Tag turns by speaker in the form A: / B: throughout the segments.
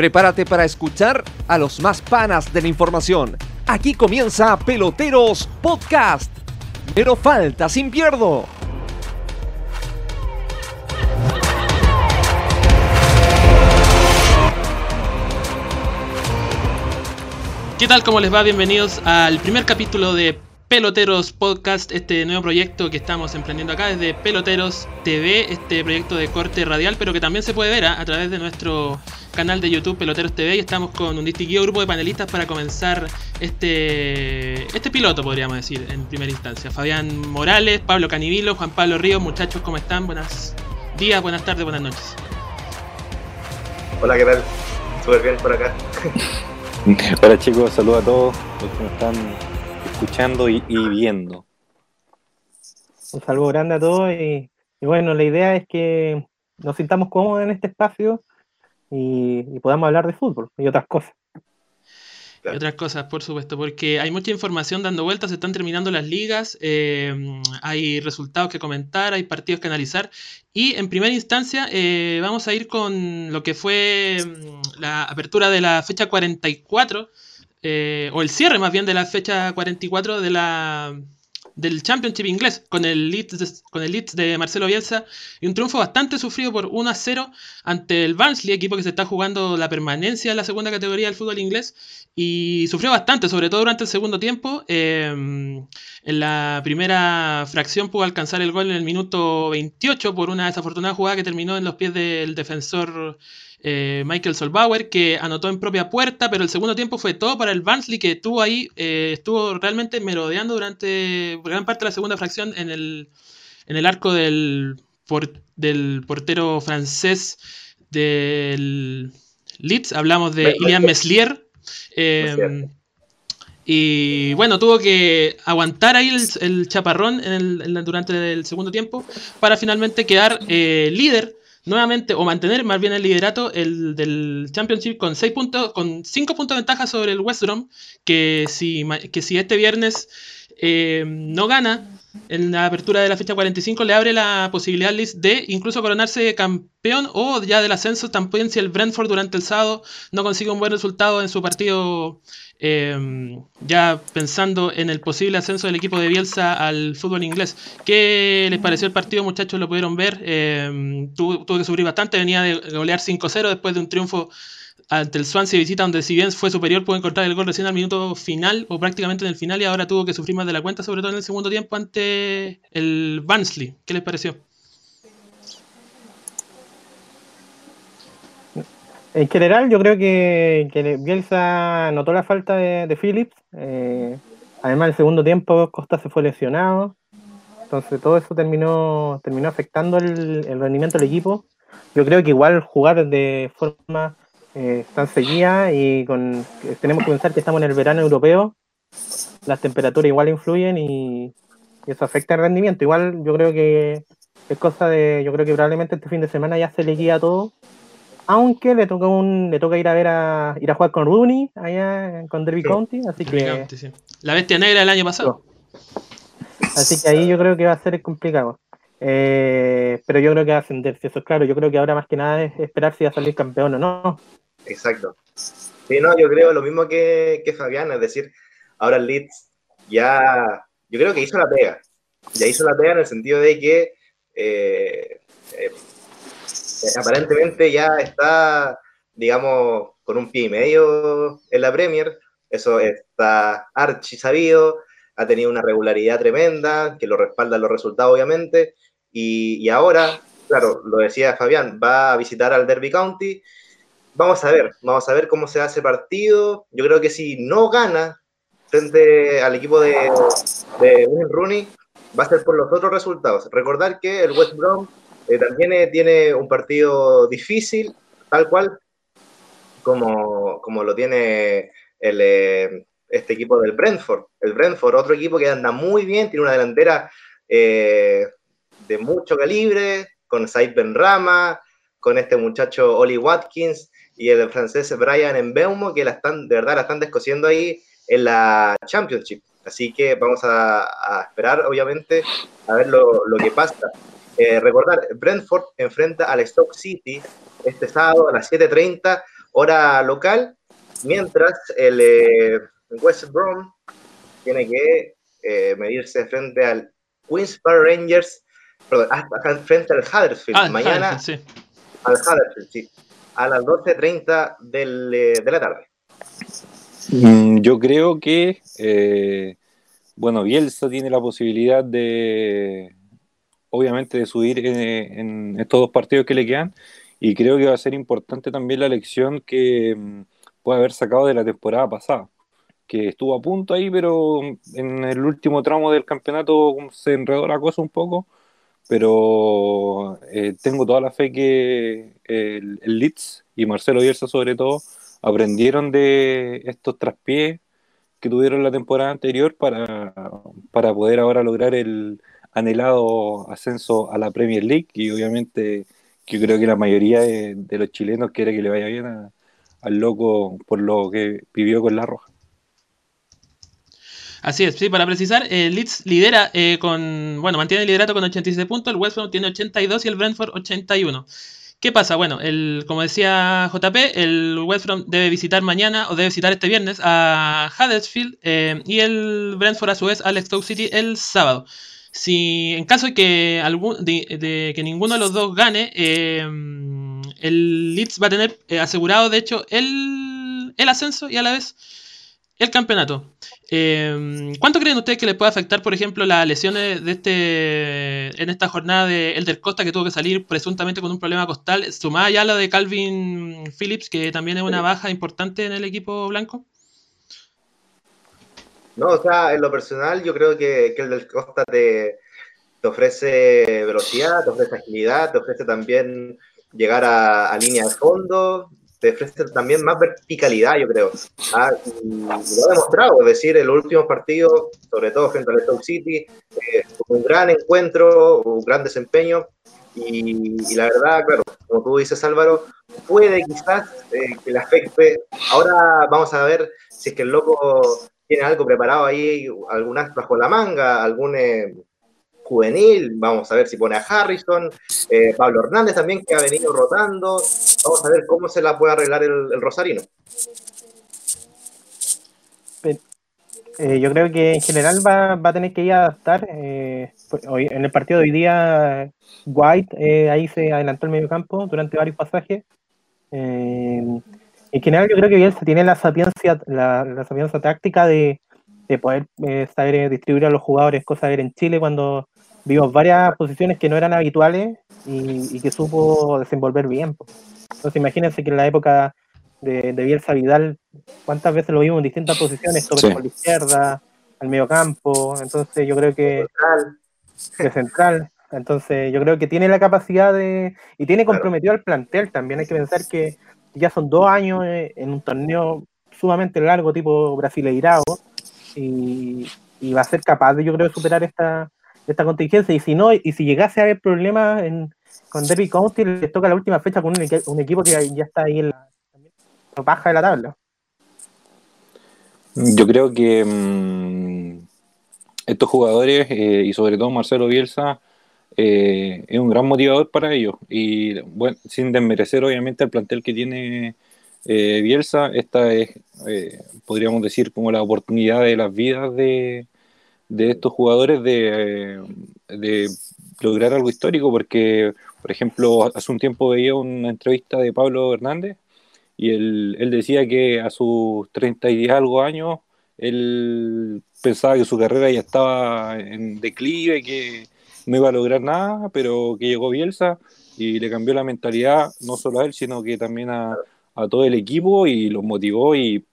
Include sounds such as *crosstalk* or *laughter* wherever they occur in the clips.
A: Prepárate para escuchar a los más panas de la información. Aquí comienza Peloteros Podcast. Pero falta sin pierdo.
B: ¿Qué tal? ¿Cómo les va? Bienvenidos al primer capítulo de Peloteros Podcast, este nuevo proyecto que estamos emprendiendo acá desde Peloteros TV, este proyecto de corte radial, pero que también se puede ver ¿ah? a, través de nuestro canal de YouTube Peloteros TV y estamos con un distinguido grupo de panelistas para comenzar este, este piloto, podríamos decir, en primera instancia. Fabián Morales, Pablo Canivilo, Juan Pablo Ríos, muchachos, ¿cómo están? Buenos días, buenas tardes, buenas noches.
C: Hola, ¿qué tal? Súper bien por acá. *laughs*
D: Hola chicos, saludos a todos los que nos están escuchando y, viendo.
E: Un saludo grande a todos y, bueno, la idea es que nos sintamos cómodos en este espacio y, podamos hablar de fútbol y otras cosas.
B: Y otras cosas, por supuesto, porque hay mucha información dando vueltas, se están terminando las ligas, eh, hay resultados que comentar, hay partidos que analizar. Y en primera instancia eh, vamos a ir con lo que fue mm, la apertura de la fecha 44, eh, o el cierre más bien de la fecha 44 de la, del Championship inglés con el Leeds de, con el Leeds de Marcelo Bielsa y un triunfo bastante sufrido por 1 a 0 ante el Barnsley, equipo que se está jugando la permanencia en la segunda categoría del fútbol inglés y sufrió bastante, sobre todo durante el segundo tiempo. Em, en la primera fracción pudo alcanzar el gol en el minuto 28 por una desafortunada jugada que terminó en los pies del defensor eh, Michael Solbauer, que anotó en propia puerta, pero el segundo tiempo fue todo para el Barnsley, que estuvo ahí, eh, estuvo realmente merodeando durante gran parte de la segunda fracción en el, en el arco del, del portero francés del Leeds. Hablamos de Ilian Meslier. Eh, y bueno, tuvo que aguantar ahí el, chaparrón durante el segundo tiempo para finalmente quedar líder nuevamente, o mantener más bien el liderato el del Championship con seis puntos, con 5 puntos de ventaja sobre el West Brom, que si, que si este viernes eh, no gana en la apertura de la fecha 45 le abre la posibilidad de incluso coronarse campeón o ya del ascenso también si el Brentford durante el sábado no consigue un buen resultado en su partido Em, ya pensando en el posible ascenso del equipo de Bielsa al fútbol inglés. ¿Qué les pareció el partido, muchachos? ¿Lo pudieron ver? Eh, tuvo, que sufrir bastante, venía de golear 5-0 después de un triunfo ante el Swansea visita, donde si bien fue superior, pudo encontrar el gol recién al minuto final, o prácticamente en el final, y ahora tuvo que sufrir más de la cuenta, sobre todo en el segundo tiempo ante el Barnsley. ¿Qué les pareció?
E: En general, yo creo que, que Bielsa notó la falta de, Phillips. Eh, además, el segundo tiempo Costa se fue lesionado. Entonces, todo eso terminó, terminó afectando el, rendimiento del equipo. Yo creo que igual jugar de forma eh, tan seguida y con tenemos que pensar que estamos en el verano europeo, las temperaturas igual influyen y, eso afecta el rendimiento. Igual yo creo que es cosa de, yo creo que probablemente este fin de semana ya se le guía todo aunque le toca un le toca ir a ver a ir a jugar con Rooney allá con Derby County, así que
B: la bestia negra del año pasado.
E: Así que ahí yo creo que va a ser complicado. Eh, pero yo creo que va a ascenderse, eso es claro. Yo creo que ahora más que nada es esperar si va a salir campeón o no.
C: Exacto. Sí, no, yo creo lo mismo que, que Fabián, es decir, ahora el Leeds ya, yo creo que hizo la pega. Ya hizo la pega en el sentido de que eh, eh, aparentemente ya está, digamos, con un pie y medio en la Premier. Eso está archi sabido. Ha tenido una regularidad tremenda, que lo respaldan los resultados, obviamente. Y, ahora, claro, lo decía Fabián, va a visitar al Derby County. Vamos a ver, vamos a ver cómo se hace partido. Yo creo que si no gana frente al equipo de, de Rooney, va a ser por los otros resultados. Recordar que el West Brom eh, también eh, tiene un partido difícil, tal cual como, como lo tiene el, eh, este equipo del Brentford. El Brentford, otro equipo que anda muy bien, tiene una delantera de mucho calibre, con Said Benrama, con este muchacho Oli Watkins y el francés Brian Mbeumo, que la están, de verdad la están descosiendo ahí en la Championship. Así que vamos a, esperar, obviamente, a ver lo, lo que pasa. Eh, recordar, Brentford enfrenta al Stoke City este sábado a las 7.30, hora local, mientras el eh, West Brom tiene que eh, medirse frente al Queens Park Rangers, perdón, frente al Huddersfield,
B: Ah,
C: mañana
B: sí.
C: al Huddersfield, sí, a las 12.30 del, eh, de la tarde.
D: Mm, Yo creo que, eh, bueno, Bielsa tiene la posibilidad de, obviamente, de subir en, en estos dos partidos que le quedan, y creo que va a ser importante también la lección que mm, puede haber sacado de la temporada pasada, que estuvo a punto ahí, pero en el último tramo del campeonato se enredó la cosa un poco, pero eh, tengo toda la fe que el, el Leeds y Marcelo Bielsa sobre todo aprendieron de estos traspiés que tuvieron la temporada anterior para, para poder ahora lograr el anhelado ascenso a la Premier League y obviamente yo creo que la mayoría de, de los chilenos quiere que le vaya bien a- al loco por lo que vivió con la Roja.
B: Así es, sí, para precisar, el Leeds lidera eh, con, bueno, mantiene el liderato con 86 puntos, el West Brom tiene 82 y el Brentford 81. ¿Qué pasa? Bueno, el, como decía JP, el West Brom debe visitar mañana o debe visitar este viernes a Huddersfield eh, y el Brentford a su vez al Stoke City el sábado. Si en caso de que, algún, de, de que ninguno de los dos gane, eh, el Leeds va a tener eh, asegurado de hecho el, el ascenso y a la vez el campeonato. Eh, ¿Cuánto creen ustedes que le puede afectar, por ejemplo, las lesiones de este en esta jornada de Elder Costa que tuvo que salir presuntamente con un problema costal, sumada ya a la de Calvin Phillips, que también es una baja importante en el equipo blanco?
C: No, o sea, en lo personal yo creo que, que el del Costa te, te ofrece velocidad, te ofrece agilidad, te ofrece también llegar a, a línea de fondo, te ofrece también más verticalidad, yo creo. Ah, lo ha demostrado, es decir, en los últimos partidos, sobre todo frente al Stoke City, eh, un gran encuentro, un gran desempeño, y, y la verdad, claro, como tú dices Álvaro, puede quizás eh, que le afecte. Ahora vamos a ver si es que el loco tiene algo preparado ahí, algún as bajo la manga, algún eh, juvenil, vamos a ver si pone a Harrison, eh, Pablo Hernández también que ha venido rotando, vamos a ver cómo se la puede arreglar el, el Rosarino.
E: Eh, yo creo que en general va, va a tener que ir a adaptar. eh, hoy, en el partido de hoy día, White eh, ahí se adelantó el medio campo durante varios pasajes. Eh, en general, yo creo que Bielsa tiene la sapiencia, la, la táctica de, de poder eh, saber eh, distribuir a los jugadores, cosa de ver en Chile cuando vimos varias posiciones que no eran habituales y, que supo desenvolver bien. Entonces, imagínense que en la época de, de Bielsa Vidal, cuántas veces lo vimos en distintas posiciones, sobre
D: Sí.
E: por la izquierda, al medio campo, entonces yo creo que de central, entonces yo creo que tiene la capacidad de, y tiene comprometido al plantel también, hay que pensar que ya son dos años eh, en un torneo sumamente largo, tipo Brasileirao, y, y va a ser capaz de, yo creo, de superar esta, esta contingencia, y si no, y si llegase a haber problemas en, con Derby County, les toca la última fecha con un, equi- un equipo que ya está ahí en la baja de la tabla.
D: Yo creo que mm, estos jugadores, eh, y sobre todo Marcelo Bielsa, eh, es un gran motivador para ellos. Y bueno, sin desmerecer obviamente el plantel que tiene eh, Bielsa, esta es, podríamos decir, como la oportunidad de las vidas de, de estos jugadores de lograr algo histórico, porque, por ejemplo, hace un tiempo veía una entrevista de Pablo Hernández y él, decía que a sus 30 y algo años él pensaba que su carrera ya estaba en declive, que no iba a lograr nada, pero que llegó Bielsa y le cambió la mentalidad no solo a él, sino que también a, a todo el equipo y los motivó y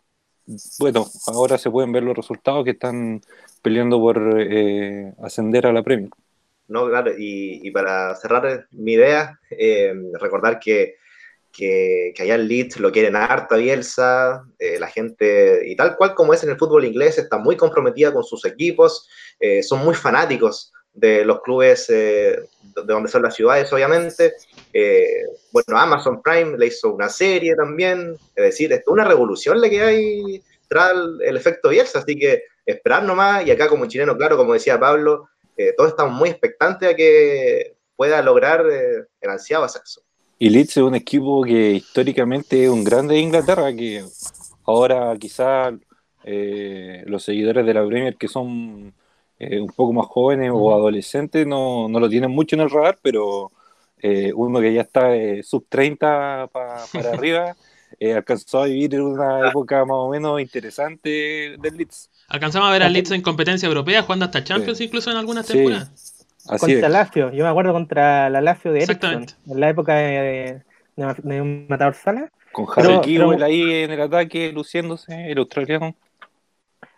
D: bueno, ahora se pueden ver los resultados que están peleando por eh, ascender a la Premier.
C: No, claro, y, para cerrar mi idea, eh, recordar que, que, que allá en Leeds lo quieren harta Bielsa, eh, la gente, y tal cual como es en el fútbol inglés, está muy comprometida con sus equipos, eh, son muy fanáticos de los clubes de donde son las ciudades, obviamente. Bueno, Amazon Prime le hizo una serie también, es decir, es una revolución la que hay tras el, el efecto Bielsa, así que esperar nomás, y acá como chileno, claro, como decía Pablo, eh, todos estamos muy expectantes a que pueda lograr eh, el ansiado ascenso.
D: Y Leeds es un equipo que históricamente es un grande de Inglaterra, que ahora quizás eh, los seguidores de la Premier que son eh, un poco más jóvenes o adolescentes no, no, lo tienen mucho en el radar, pero eh, uno que ya está sub 30 para *laughs* arriba alcanzó a vivir una época más o menos interesante del Leeds.
B: Alcanzamos a ver a Leeds en competencia europea, jugando hasta Champions incluso en algunas temporadas.
E: Así contra Lazio, yo me acuerdo contra la Lazio de Ericsson, en la época de, de, Matador Sala.
D: Con Harry Kewell ahí en el ataque, luciéndose, el australiano.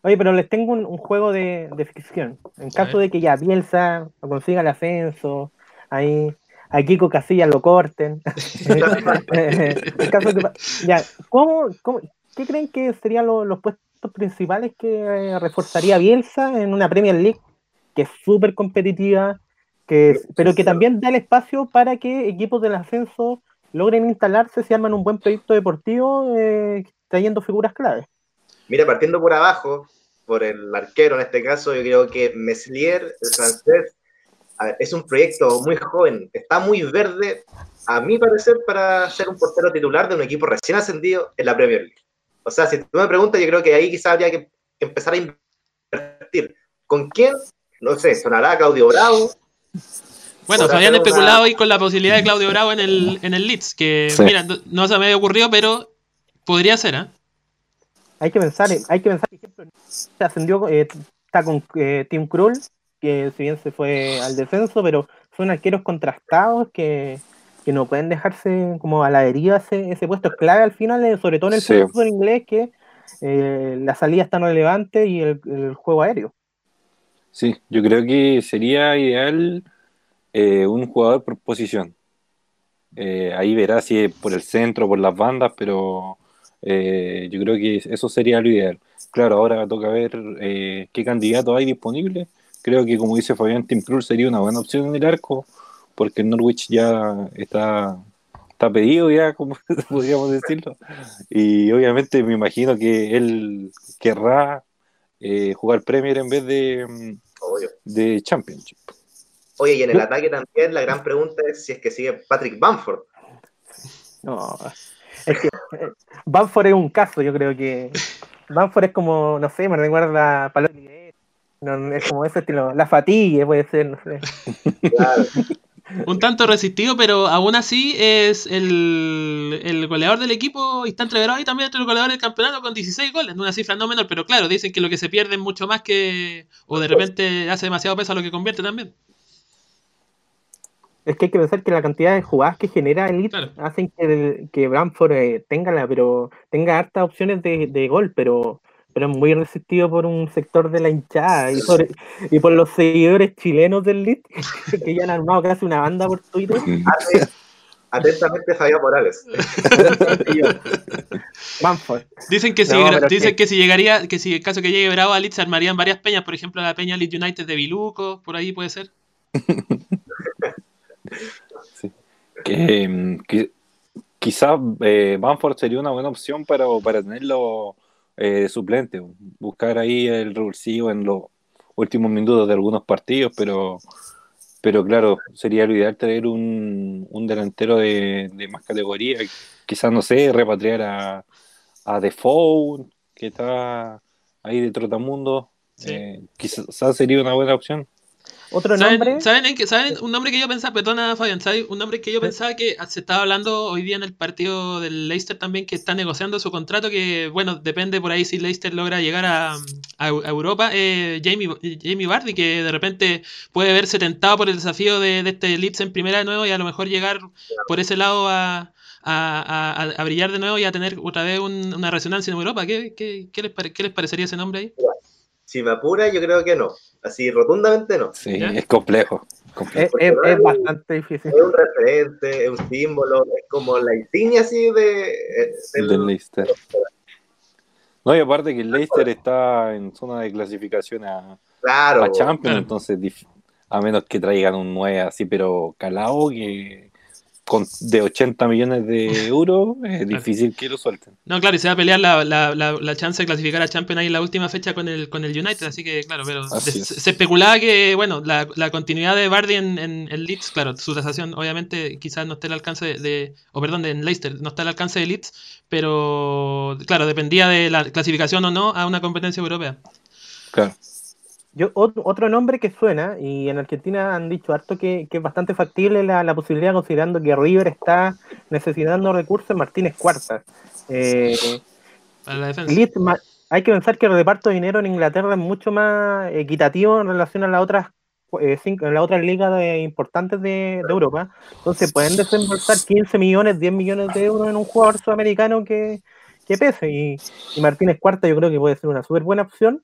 E: Oye, pero les tengo un, juego de, de, ficción. En caso de que ya Bielsa consiga el ascenso, ahí a Kiko Casillas lo corten. *laughs* *laughs* en caso de, ya, ¿cómo, qué creen que serían los puestos principales que eh, reforzaría Bielsa en una Premier League que es súper competitiva, que, pero que también da el espacio para que equipos del ascenso logren instalarse si arman un buen proyecto deportivo eh, trayendo figuras claves.
C: Mira, partiendo por abajo, por el arquero en este caso, yo creo que Meslier, el francés, es un proyecto muy joven, está muy verde, a mi parecer, para ser un portero titular de un equipo recién ascendido en la Premier League. O sea, si tú me preguntas, yo creo que ahí quizás habría que empezar a invertir. ¿Con quién? no sé, sonará Claudio Bravo.
B: Bueno, se habían especulado ahí con la posibilidad de Claudio Bravo en el, en el Leeds, que mira, no se me había ocurrido, pero podría ser, ¿eh?
E: Hay que pensar, hay que pensar, por ejemplo, se ascendió, eh, está con eh, Tim Krul, que si bien se fue al descenso, pero son arqueros contrastados que, que no pueden dejarse como a la deriva ese, ese puesto. Es clave al final, eh, sobre todo en el fútbol inglés, que la salida está no relevante y el juego aéreo.
D: Sí, yo creo que sería ideal eh, un jugador por posición. Eh, ahí verá si es por el centro, por las bandas, pero eh, yo creo que eso sería lo ideal. Claro, ahora toca ver qué candidato hay disponible. Creo que, como dice Fabián, Tim sería una buena opción en el arco, porque Norwich ya está, está pedido, ya, como *laughs* podríamos decirlo. Y obviamente me imagino que él querrá eh, jugar Premier en vez de, de Championship.
C: Oye, y en el ataque también la gran pregunta es si es que sigue Patrick Bamford.
E: No, es que eh, Bamford es un caso, yo creo que Bamford es como, no sé, me recuerda a Palo no, es como ese estilo, la fatigue puede ser, no sé. Claro.
B: Un tanto resistido, pero aún así es el, el goleador del equipo y está entreverado ahí también entre el goleador del campeonato con 16 goles, una cifra no menor, pero claro, dicen que lo que se pierde es mucho más que. o de repente hace demasiado peso a lo que convierte también.
E: Es que hay que pensar que la cantidad de jugadas que genera Elite hacen que, que Bramford eh, tenga la, pero tenga hartas opciones de, de gol, pero pero es muy resistido por un sector de la hinchada y por, y por los seguidores chilenos del Lit, *laughs* que ya han armado casi una banda por Twitter.
C: Atentamente Javier Morales. *laughs*
B: Dicen que si, dicen que... si llegaría, que si en caso que llegue Bravo a Leeds se armarían varias peñas, por ejemplo la peña Leeds United de Biluco, por ahí puede ser. *laughs*
D: sí. que, quizás eh, Banford sería una buena opción para, para tenerlo eh, suplente, buscar ahí el revulsivo en los últimos minutos de algunos partidos, pero, pero claro, sería lo ideal tener un, delantero de, más categoría, quizás, no sé, repatriar a, a Defoe, que está ahí de Trotamundo, eh, quizás sería una buena opción.
E: Otro nombre.
B: ¿Saben, ¿saben, un nombre que yo pensaba? Perdona, Fabián. ¿saben un nombre que yo pensaba que se estaba hablando hoy día en el partido del Leicester también, que está negociando su contrato? Que, bueno, depende por ahí si Leicester logra llegar a, Europa. Eh, Jamie, Jamie Vardy, que de repente puede verse tentado por el desafío de, este Leeds en primera de nuevo y a lo mejor llegar por ese lado a, brillar de nuevo y a tener otra vez una resonancia en Europa. ¿Qué, qué, qué, les, ¿Qué les parecería ese nombre ahí?
C: Si me apura, yo creo que no. Así, rotundamente no.
D: Sí, es complejo.
E: Es, bastante difícil.
C: Es un referente, es un símbolo, es como la insignia así de,
D: eh, del, Leicester. No, y aparte que el Leicester está en zona de clasificación a, a Champions, entonces a menos que traigan un 9 así, pero calado, que con, de 80 millones de *laughs* euros, es difícil que lo suelten.
B: No, claro, y se va a pelear la, la, la, chance de clasificar a Champions ahí en la última fecha con el, con el United, así que claro, pero se, especulaba que, bueno, la, continuidad de Bardi en, en, Leeds, claro, su cesación obviamente quizás no esté al alcance de, o perdón, de en Leicester, no está al alcance de Leeds, pero claro, dependía de la clasificación o no a una competencia europea.
E: Claro. Yo, otro nombre que suena, y en Argentina han dicho harto que, es bastante factible la, posibilidad, considerando que River está necesitando recursos, Martínez Cuarta. Eh, Para la defensa. hay que pensar que el reparto de dinero en Inglaterra es mucho más equitativo en relación a las otras eh, en las otras ligas importantes de, Europa. Entonces pueden desembolsar 15 millones, 10 millones de euros en un jugador sudamericano que, que pese. Y, y Martínez Cuarta yo creo que puede ser una súper buena opción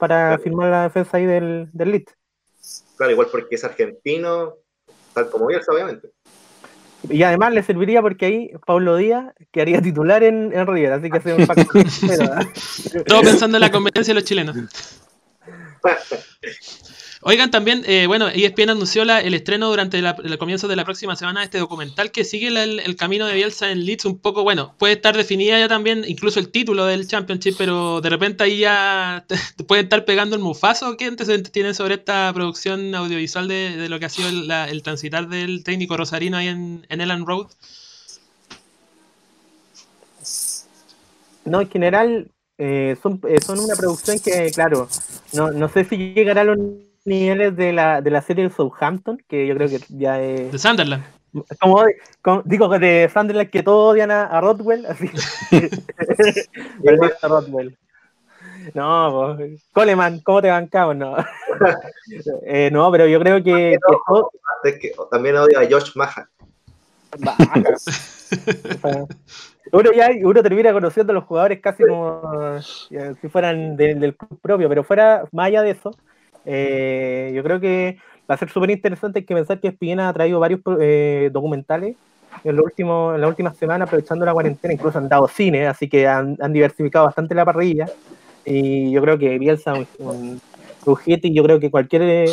E: para firmar la defensa ahí del, del Lit.
C: Claro, igual porque es argentino, tal como Bielsa, obviamente.
E: Y además le serviría porque ahí Pablo Díaz quedaría titular en, en River, así que hace un factor. *laughs*
B: Todo pensando en la competencia de los chilenos. *laughs* Oigan, también, eh, bueno, ESPN anunció la, el estreno durante el comienzo de la próxima semana de este documental que sigue el, camino de Bielsa en Leeds un poco, bueno, puede estar definida ya también, incluso el título del Championship, pero de repente ahí ya *laughs* te, pueden estar pegando el mufazo. ¿Qué antecedentes tienen sobre esta producción audiovisual de, lo que ha sido el, transitar del técnico rosarino ahí en, en Ellen Road?
E: No, en general eh, son, eh, son una producción que, claro, no, no sé si llegará a los niveles de la, de la serie de Southampton, que yo creo que ya es.
B: De Sunderland.
E: Como, digo de Sunderland que todos odian a, a Rodwell, así. *laughs* *laughs* a Rodwell. No, pues, Coleman, ¿cómo te bancamos? No. *laughs* eh, no, pero yo creo que.
C: que, también odio a Josh Maha.
E: uno ya uno termina conociendo a los jugadores casi como si fueran del club propio, pero fuera más allá de eso, eh, yo creo que va a ser súper interesante. Que pensar que Espina ha traído varios eh, documentales en, lo último, en las últimas semanas, aprovechando la cuarentena. Incluso han dado cine, así que han, diversificado bastante la parrilla. Y yo creo que Bielsa, un, un y yo creo que cualquier eh,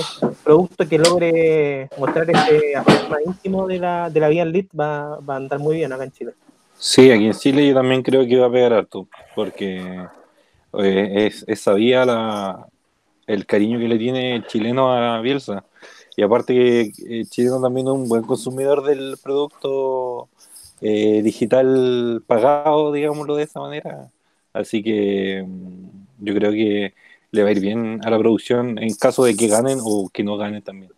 E: producto que logre mostrar este aspecto más íntimo de la, de la vida en Lit va, va a andar muy bien acá en Chile.
D: Sí, aquí en Chile yo también creo que va a pegar harto, porque es, es sabía la, el cariño que le tiene el chileno a Bielsa. Y aparte que el eh, chileno también es un buen consumidor del producto eh, digital pagado, digámoslo de esa manera. Así que mm, yo creo que le va a ir bien a la producción en caso de que ganen o que no ganen también.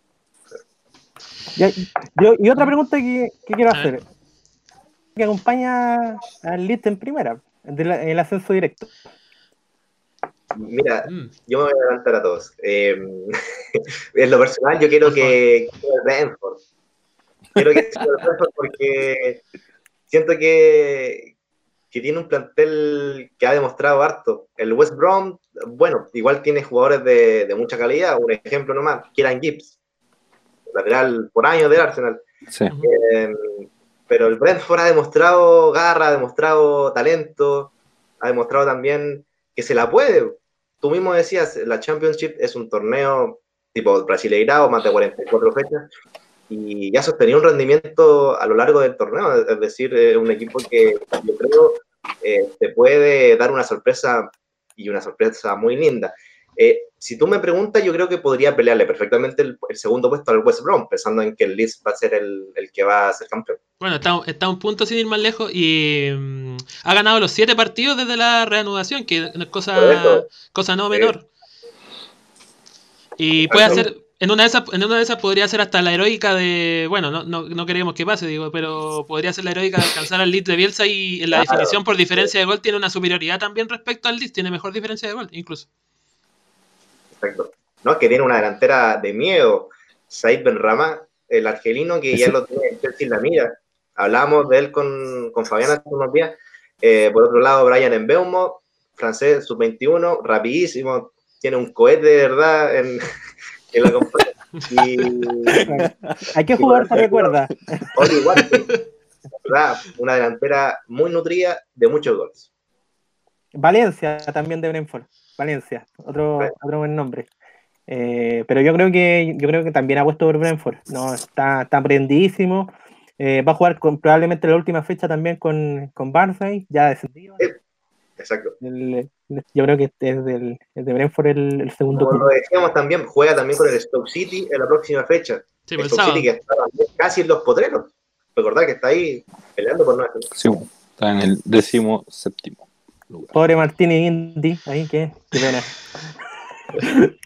E: Y, otra pregunta que, quiero hacer. ¿Qué acompaña al List en primera, en el ascenso directo?
C: Mira, mm. yo me voy a adelantar a todos. Eh, *laughs* en lo personal, yo quiero que, que Quiero que sea Brentford porque siento que, que tiene un plantel que ha demostrado harto. El West Brom, bueno, igual tiene jugadores de, de mucha calidad. Un ejemplo nomás, Kieran Gibbs, lateral por años del Arsenal. Eh, pero el Brentford ha demostrado garra, ha demostrado talento, ha demostrado también que se la puede tú mismo decías, la Championship es un torneo tipo Brasileirao, más de 44 fechas, y ya sostenía un rendimiento a lo largo del torneo, es decir, un equipo que yo creo eh, te puede dar una sorpresa y una sorpresa muy linda. Eh, si tú me preguntas, yo creo que podría pelearle perfectamente el, segundo puesto al West Brom, pensando en que el Leeds va a ser el, que va a ser campeón.
B: Bueno, está, está, un punto sin ir más lejos y mm, ha ganado los siete partidos desde la reanudación, que es cosa, cosa no menor. Y puede hacer, en una, de esas, en una de esas podría ser hasta la heroica de, bueno, no, no, no queremos que pase, digo, pero podría ser la heroica de alcanzar al Leeds de Bielsa y en la definición por diferencia de gol tiene una superioridad también respecto al Leeds, tiene mejor diferencia de gol incluso.
C: ¿No? Que tiene una delantera de miedo. Said Benrama, el argelino que ya lo tiene en Chelsea la mira. Hablamos de él con, con Fabián hace unos días. Eh, por otro lado, Brian Embeumo, francés sub-21, rapidísimo, tiene un cohete de verdad en, *laughs* la compañía.
E: Hay que jugar, se recuerda.
C: una delantera muy nutrida de muchos goles.
E: Valencia también de Brentford. Valencia, otro, otro buen nombre. Eh, pero yo creo que yo creo que también ha puesto por Brentford. No, está, está aprendidísimo. Eh, va a jugar con, probablemente la última fecha también con, con Barnsley, ya descendido.
C: Exacto.
E: El- yo creo que es del, es de Brentford el, el segundo
C: Como
E: club.
C: lo decíamos también, juega también con el Stoke City en la próxima fecha.
B: Sí, pues el
C: Stoke
B: sábado.
C: City que está también casi en los potreros. Recordad que está ahí peleando por no.
D: Sí, está en el décimo séptimo lugar.
E: Pobre Martín y Indy, ahí que, qué pena. *laughs*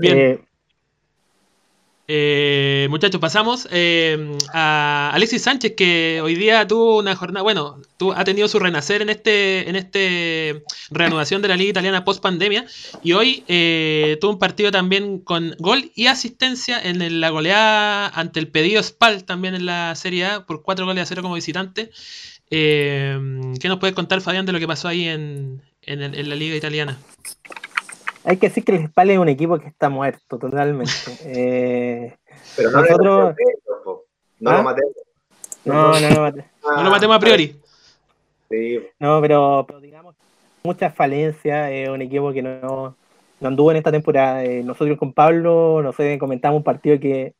B: Bien.
E: Eh,
B: Eh, muchachos, pasamos eh, a Alexis Sánchez, que hoy día tuvo una jornada, bueno, tu- ha tenido su renacer en este, en este reanudación de la Liga Italiana post pandemia, y hoy eh, tuvo un partido también con gol y asistencia en el- la goleada ante el pedido Spal también en la Serie A por 4 goles a 0 como visitante. Eh, ¿Qué nos puedes contar, Fabián, de lo que pasó ahí en, en el- en la Liga Italiana?
E: hay que decir que el Spal es un equipo que está muerto totalmente. *laughs* Eh,
C: Pero no
E: Nosotros-.
C: No
E: ¿Ah?
C: lo matemos.
E: no, no, no,
B: No lo matemos a priori.
C: Sí,
E: no, pero, pero digamos, muchas falencias, es un equipo que no, no anduvo en esta temporada. Eh, nosotros con Pablo, no sé, comentamos un partido que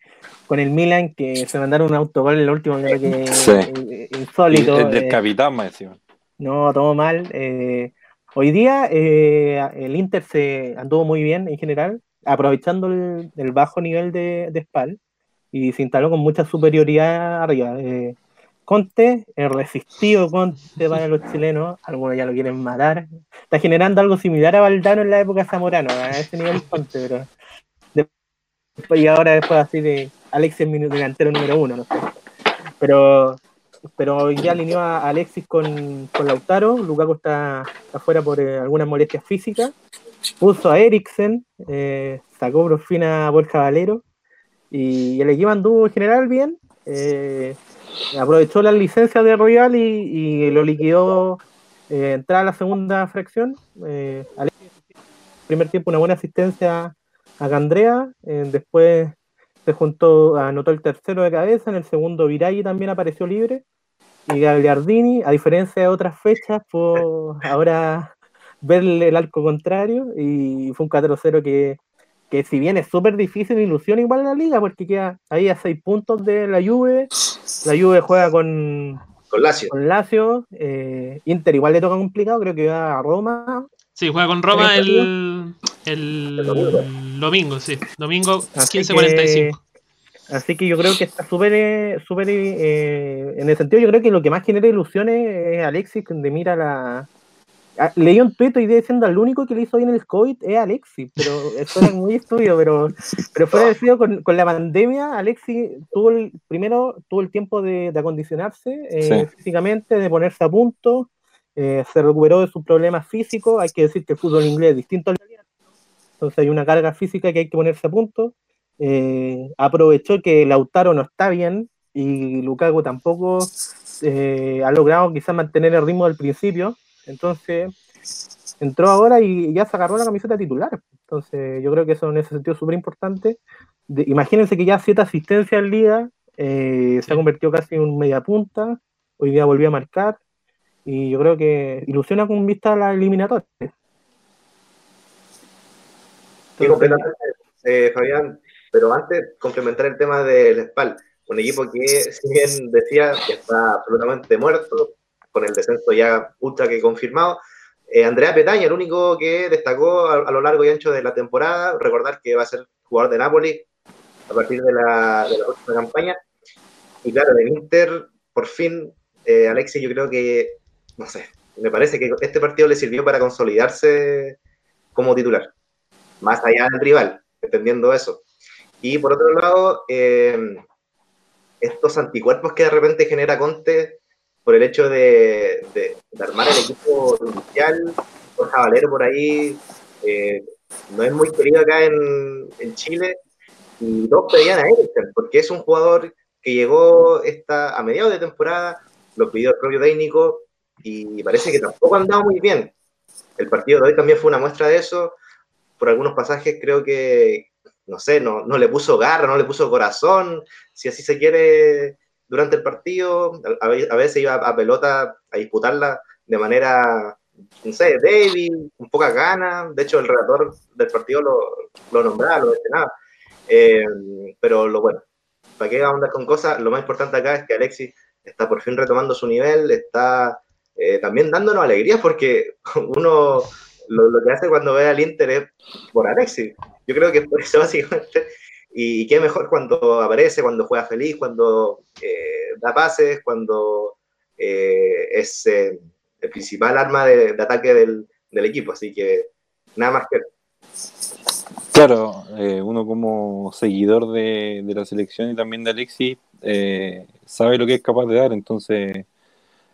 E: con el Milan que se mandaron un autogol en el último, creo que
D: Sí.
E: eh, insólito.
D: el del
E: eh,
D: capitán, más encima.
E: No, todo mal. Hoy día el Inter se anduvo muy bien en general, aprovechando el, el bajo nivel de, de Spal y se instaló con mucha superioridad arriba. Eh, Conte, el resistido Conte para los chilenos, algunos ya lo quieren matar. Está generando algo similar a Valdano en la época Zamorano, a ese nivel Conte, pero después, y ahora después así de Alexis delantero número uno, no sé. Pero pero ya alineó a Alexis con, con Lautaro, Lukaku está, está fuera por eh, algunas molestias físicas, puso a Eriksen, eh, sacó por a Borja Valero, y el equipo anduvo en general bien, eh, aprovechó las licencias de Royal y, lo liquidó eh, entrada a la segunda fracción, eh, Alexis, primer tiempo una buena asistencia a Candrea, eh, después se juntó, anotó el tercero de cabeza, en el segundo Viraghi también apareció libre, y Gagliardini, a diferencia de otras fechas, fue ahora verle el arco contrario, y fue un 4-0 que, que si bien es súper difícil, ilusiona igual la liga, porque queda ahí a seis puntos de la Juve, la Juve juega con,
C: con Lazio.
E: con Lazio, eh, Inter igual le toca complicado, creo que va a Roma,
B: Sí, juega con Roma
E: ¿Tenés
B: el, el,
C: El domingo.
B: sí. Domingo
E: Así
B: 15.45.
E: Así que yo creo que está súper, eh, súper, eh, en el sentido, yo creo que lo que más genera ilusiones es Alexis, donde mira la... Leí un tuit hoy día diciendo al único que le hizo bien el COVID es Alexis, pero eso era muy estudio, pero, pero fuera de eso, con, con la pandemia, Alexis tuvo el, primero tuvo el tiempo de, de acondicionarse eh,
D: Sí.
E: físicamente, de ponerse a punto, eh, se recuperó de sus problemas físicos, hay que decir que el fútbol inglés es distinto al italiano, entonces hay una carga física que hay que ponerse a punto, eh, aprovechó que Lautaro no está bien y Lukaku tampoco eh, ha logrado quizás mantener el ritmo del principio. Entonces entró ahora y ya se agarró la camiseta titular. Entonces yo creo que eso en ese sentido es súper importante. Imagínense que ya siete asistencias en liga, eh, se ha convertido casi en un media punta, hoy día volvió a marcar y yo creo que ilusiona con vista a la eliminatoria.
C: Sí, completamente, eh, Fabián. Pero antes, complementar el tema del SPAL, un equipo que, si bien decía que está absolutamente muerto, con el descenso ya ultra que confirmado, eh, Andrea Petaña, el único que destacó a, lo largo y ancho de la temporada, recordar que va a ser jugador de Napoli a partir de la, próxima campaña. Y claro, en Inter, por fin, eh, Alexis, yo creo que, no sé, me parece que este partido le sirvió para consolidarse como titular, más allá del rival, entendiendo eso. Y por otro lado, eh, estos anticuerpos que de repente genera Conte por el hecho de, de- de armar el equipo inicial, Borja Valero por ahí, eh, no es muy querido acá en, en Chile, y dos pedían a Eriksen, porque es un jugador que llegó esta, a mediados de temporada, lo pidió el propio técnico, y parece que tampoco ha andado muy bien. El partido de hoy también fue una muestra de eso, por algunos pasajes creo que, no sé, no, no le puso garra, no le puso corazón, si así se quiere, durante el partido, a, a ve- a veces iba a pelota a disputarla de manera, no sé, débil, con poca gana, de hecho el relator del partido lo, lo nombraba, lo mencionaba, Eh, pero lo bueno, ¿para qué andar con cosas? Lo más importante acá es que Alexis está por fin retomando su nivel, está eh, también dándonos alegría porque *laughs* uno lo, que hace cuando ve al Inter es por Alexis. Yo creo que es por eso *laughs* básicamente. Y, qué mejor cuando aparece, cuando juega feliz, cuando eh, da pases, cuando eh, es el principal arma de, ataque del, equipo. Así que nada más que
D: Claro, eh, uno como seguidor de, la selección y también de Alexis eh, sabe lo que es capaz de dar, entonces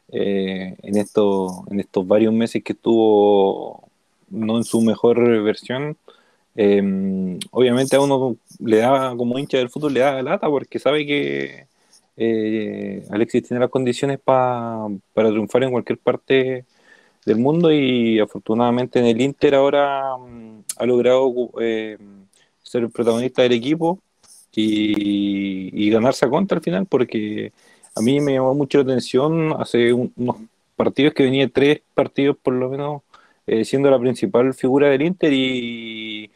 D: eh, en, esto, en estos varios meses que estuvo no en su mejor versión, obviamente a uno le da, como hincha del fútbol, le da lata porque sabe que Alexis tiene las condiciones para triunfar en cualquier parte del mundo y afortunadamente en el Inter ahora mm, ha logrado eh, ser el protagonista del equipo y, ganarse a contra al final porque a mí me llamó mucho la atención hace unos partidos que venía tres partidos por lo menos eh, siendo la principal figura del Inter y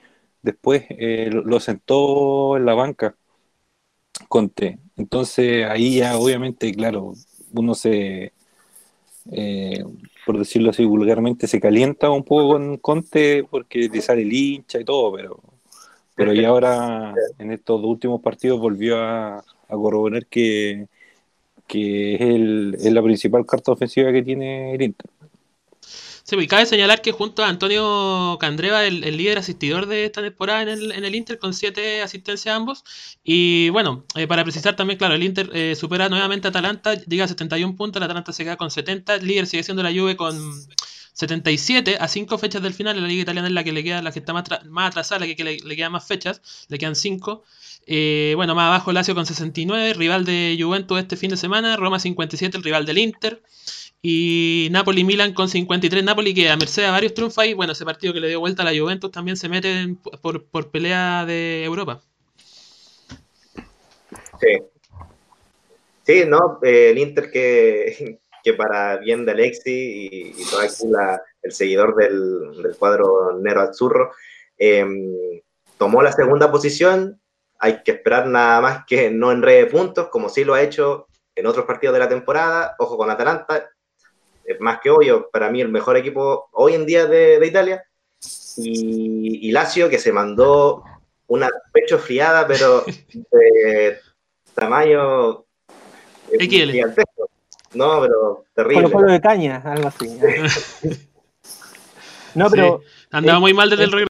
D: después eh, lo, sentó en la banca Conte. Entonces ahí ya obviamente, claro, uno se, eh, por decirlo así vulgarmente, se calienta un poco con Conte porque le sale el hincha y todo, pero, pero ya ahora *laughs* en estos últimos partidos volvió a, corroborar que, que es, el, es la principal carta ofensiva que tiene el Inter.
B: Sí, y cabe señalar que junto a Antonio Candreva, el, líder asistidor de esta temporada en el, en el Inter, con siete asistencias ambos. Y bueno, eh, para precisar también, claro, el Inter eh, supera nuevamente a Atalanta, llega a 71 puntos, el Atalanta se queda con 70, el líder sigue siendo la Juve con 77 a 5 fechas del final, la liga italiana es la que le queda, la que está más, más atrasada, la que, le, le, quedan más fechas, le quedan 5. Eh, bueno, más abajo Lazio con 69, rival de Juventus este fin de semana, Roma 57, el rival del Inter. Y Napoli-Milan con 53. Napoli que a merced a varios triunfos ahí, bueno, ese partido que le dio vuelta a la Juventus también se mete por, pelea de Europa.
C: Sí. Sí, ¿no? Eh, el Inter que, *laughs* que, para bien de Alexi y, todo aquí el seguidor del, cuadro Nero Azzurro, em, tomó la segunda posición. Hay que esperar nada más que no enrede puntos, como sí lo ha hecho en otros partidos de la temporada. Ojo con Atalanta, más que obvio, para mí el mejor equipo hoy en día de, Italia. Y, Lazio, que se mandó una pecho friada, pero *laughs* de tamaño
B: gigantesco.
C: No, pero terrible.
E: Con de caña, algo así. *laughs* no, pero.
B: andaba muy mal desde el regreso.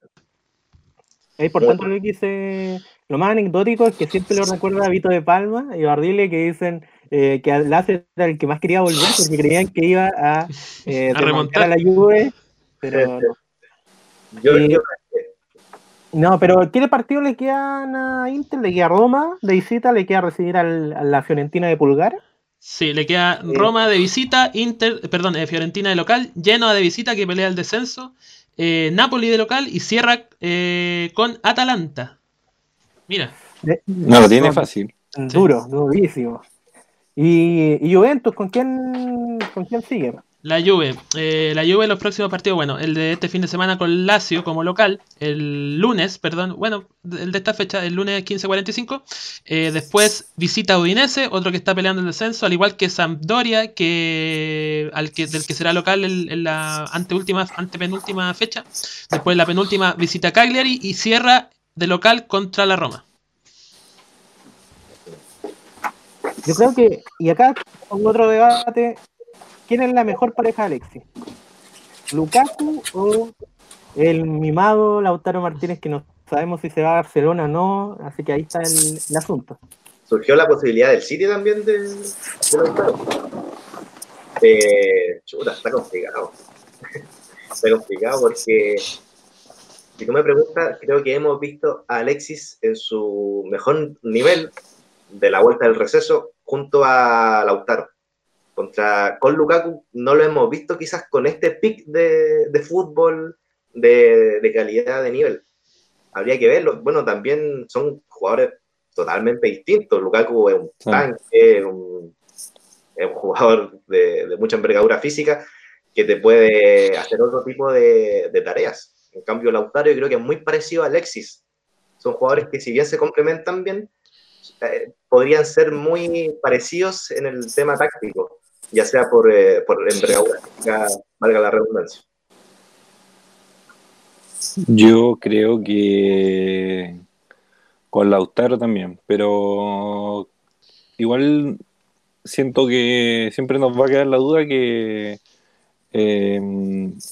E: Es importante lo que dice. Lo más anecdótico es que siempre lo recuerda a Vito de Palma y Bardile que dicen eh, que Lazio era el que más quería volver porque creían que iba a, eh, *laughs* a remontar a la Juve, pero no. pero ¿qué partido le quedan a Inter? ¿Le queda Roma de visita? ¿Le queda recibir al, a la Fiorentina de Pulgar?
B: Sí, le queda Roma de visita, Inter, perdón, eh, Fiorentina de local, Genoa de visita que pelea el descenso, eh, Napoli de local y cierra con Atalanta. Mira.
D: No lo tiene fácil.
E: Duro, durísimo. ¿Y, Juventus con quién, con quién sigue?
B: La Juve. Eh, la Juve en los próximos partidos, bueno, el de este fin de semana con Lazio como local, el lunes, perdón, bueno, el de esta fecha, el lunes 15.45. Eh, después visita Udinese, otro que está peleando el descenso, al igual que Sampdoria, que, al que, del que será local en, la anteúltima, antepenúltima fecha. Después la penúltima visita Cagliari y cierra de local contra la Roma.
E: Yo creo que, y acá con otro debate, ¿quién es la mejor pareja de Alexis? ¿Lukaku o el mimado Lautaro Martínez que no sabemos si se va a Barcelona o no? Así que ahí está el, asunto.
C: Surgió la posibilidad del City también de, Lautaro. Eh, chuta, está complicado. *laughs* está complicado porque si tú me preguntas, creo que hemos visto a Alexis en su mejor nivel de la vuelta del receso junto a Lautaro. Contra, con Lukaku no lo hemos visto quizás con este pick de, de fútbol de, calidad de nivel. Habría que verlo. Bueno, también son jugadores totalmente distintos. Lukaku es un tanque, es un, jugador de, mucha envergadura física que te puede hacer otro tipo de, de tareas. En cambio, Lautaro yo creo que es muy parecido a Alexis. Son jugadores que si bien se complementan bien, eh, podrían ser muy parecidos en el tema táctico, ya sea por, eh, por envergadura, valga la redundancia.
D: Yo creo que con Lautaro también, pero igual siento que siempre nos va a quedar la duda que eh,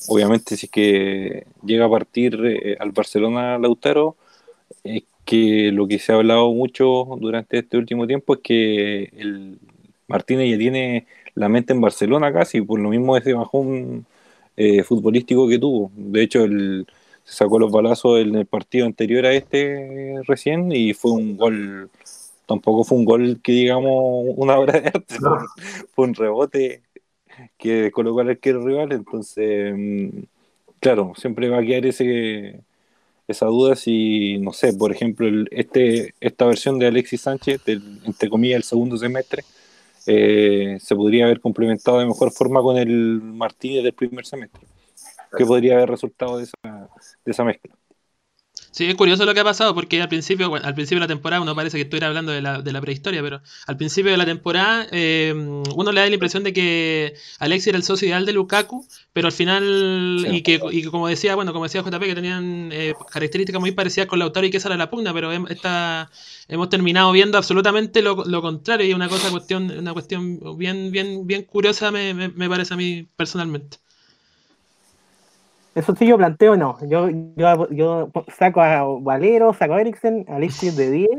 D: obviamente si es que llega a partir eh, al Barcelona Lautaro, es que lo que se ha hablado mucho durante este último tiempo es que el Martínez ya tiene la mente en Barcelona casi, por lo mismo ese bajón eh, futbolístico que tuvo. De hecho, el, se sacó los balazos en el partido anterior a este recién y fue un gol, tampoco fue un gol que digamos una obra de arte, fue un rebote que colocó al arquero rival, entonces, mm, claro, siempre va a quedar ese esa duda si, no sé, por ejemplo, este, esta versión de Alexis Sánchez, entre comillas, el segundo semestre, eh, se podría haber complementado de mejor forma con el Martínez del primer semestre. ¿Qué podría haber resultado de esa, de esa mezcla?
B: Sí, es curioso lo que ha pasado porque al principio, al principio de la temporada uno parece que estuviera hablando de la, de la prehistoria, pero al principio de la temporada eh, uno le da la impresión de que Alexis era el socio ideal de Lukaku, pero al final, y, que, y como decía, bueno, como decía JP, que tenían eh, características muy parecidas con Lautaro y que esa era la pugna, pero esta, hemos terminado viendo absolutamente lo, lo, contrario y una cosa cuestión, una cuestión bien, bien, bien curiosa me, me, me parece a mí personalmente.
E: Eso sí, yo planteo, no. Yo, yo, yo saco a Valero, saco a Eriksen, Alexis de 10,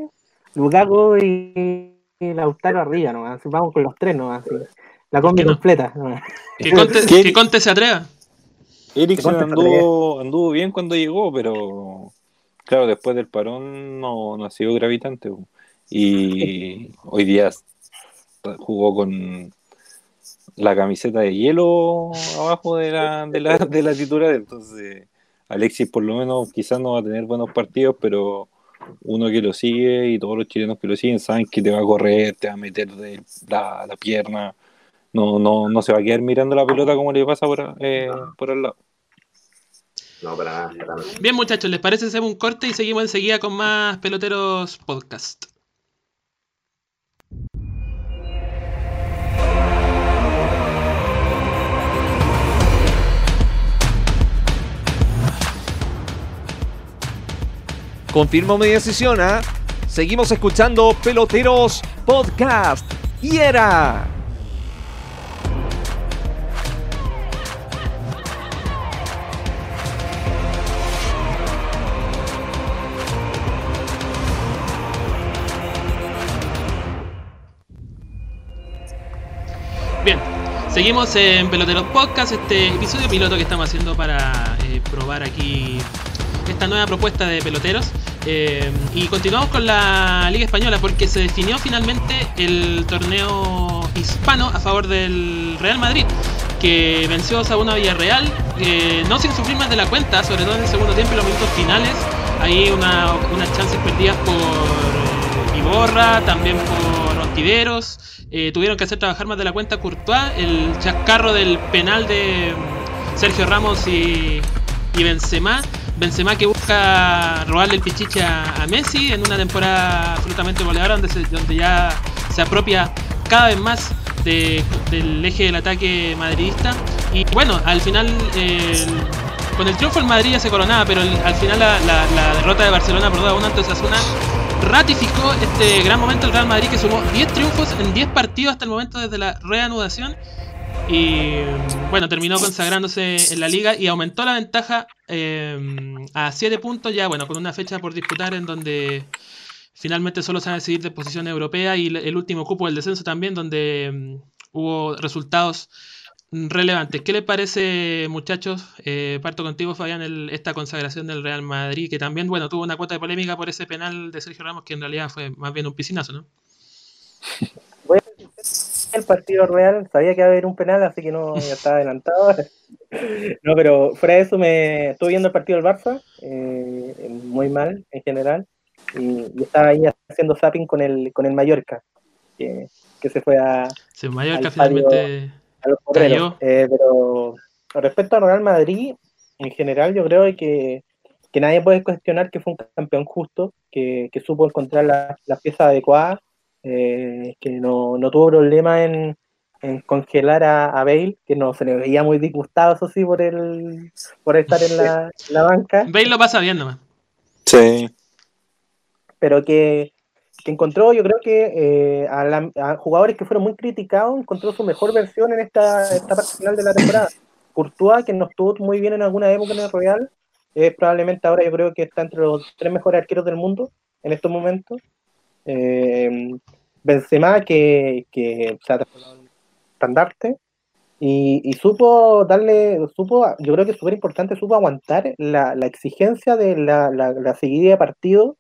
E: Lukaku y, Lautaro arriba, ¿no? vamos con los tres, ¿no? la combi completa.
B: Que, Conte, Conte se atreva.
D: Eriksen anduvo, anduvo bien cuando llegó, pero claro, después del parón no, no ha sido gravitante. Y hoy día jugó con la camiseta de hielo *laughs* abajo de la, de la, de la titular, entonces Alexis por lo menos quizás no va a tener buenos partidos, pero uno que lo sigue y todos los chilenos que lo siguen saben que te va a correr, te va a meter de la, la pierna, no, no, no se va a quedar mirando la pelota como le pasa por, eh, por el lado.
C: No, para nada,
B: Bien muchachos, ¿les parece hacer un corte y seguimos enseguida con más peloteros podcast?
A: Confirmo mi decisión, ¿ah? Seguimos escuchando Peloteros Podcast. Y era.
B: Bien, seguimos en Peloteros Podcast, este episodio piloto que estamos haciendo para eh, probar aquí esta nueva propuesta de peloteros. Eh, y continuamos con la Liga Española porque se definió finalmente el torneo hispano a favor del Real Madrid, que venció a una Villarreal, eh, no sin sufrir más de la cuenta, sobre todo en el segundo tiempo y los minutos finales. Hay una, unas chances perdidas por eh, Iborra, también por Ontiveros. tuvieron que hacer trabajar más de la cuenta Courtois, el chascarro del penal de Sergio Ramos y, y Benzema Benzema que busca robarle el pichiche a, Messi en una temporada absolutamente goleadora donde, donde ya se apropia cada vez más del eje del ataque madridista. Y bueno, al final, con el triunfo el Madrid ya se coronaba, pero al final la, derrota de Barcelona por 2 a 1 ante Osasuna ratificó este gran momento del Real Madrid que sumó 10 triunfos en 10 partidos hasta el momento desde la reanudación y bueno, terminó consagrándose en la liga y aumentó la ventaja eh, a 7 puntos ya, bueno, con una fecha por disputar en donde finalmente solo se van a decidir de posición europea y el último cupo del descenso también, donde mm, hubo resultados relevantes. ¿Qué les parece, muchachos? Eh, parto contigo, Fabián, esta consagración del Real Madrid, que también, bueno, tuvo una cuota de polémica por ese penal de Sergio Ramos, que en realidad fue más bien un piscinazo, ¿no?
E: El partido real, sabía que iba a haber un penal, así que no ya estaba *laughs* adelantado. no, pero fuera de eso, me estuve viendo el partido del Barça, eh, muy mal en general, y, estaba ahí haciendo zapping con el, con el Mallorca, que, se fue a.
B: Sí, Mallorca finalmente.
E: A los eh, pero respecto al Real Madrid, en general, yo creo que que nadie puede cuestionar que fue un campeón justo, que, que supo encontrar la, la pieza adecuada, eh, que no, no, tuvo problema en, en congelar a, a, Bale, que no se le veía muy disgustado, eso sí, por, el, por estar en la, la banca.
B: Bale lo pasa bien nomás.
D: Sí.
E: Pero que, que encontró, yo creo que eh, a, la, a, jugadores que fueron muy criticados, encontró su mejor versión en esta, esta parte final de la temporada. Courtois, que no estuvo muy bien en alguna época en el Royal, eh, probablemente ahora yo creo que está entre los tres mejores arqueros del mundo en estos momentos. Eh, Benzema, que, que se ha transformado en estandarte, y, y, supo darle, supo, yo creo que es súper importante, supo aguantar la, la exigencia de la, la, la, seguida de partido,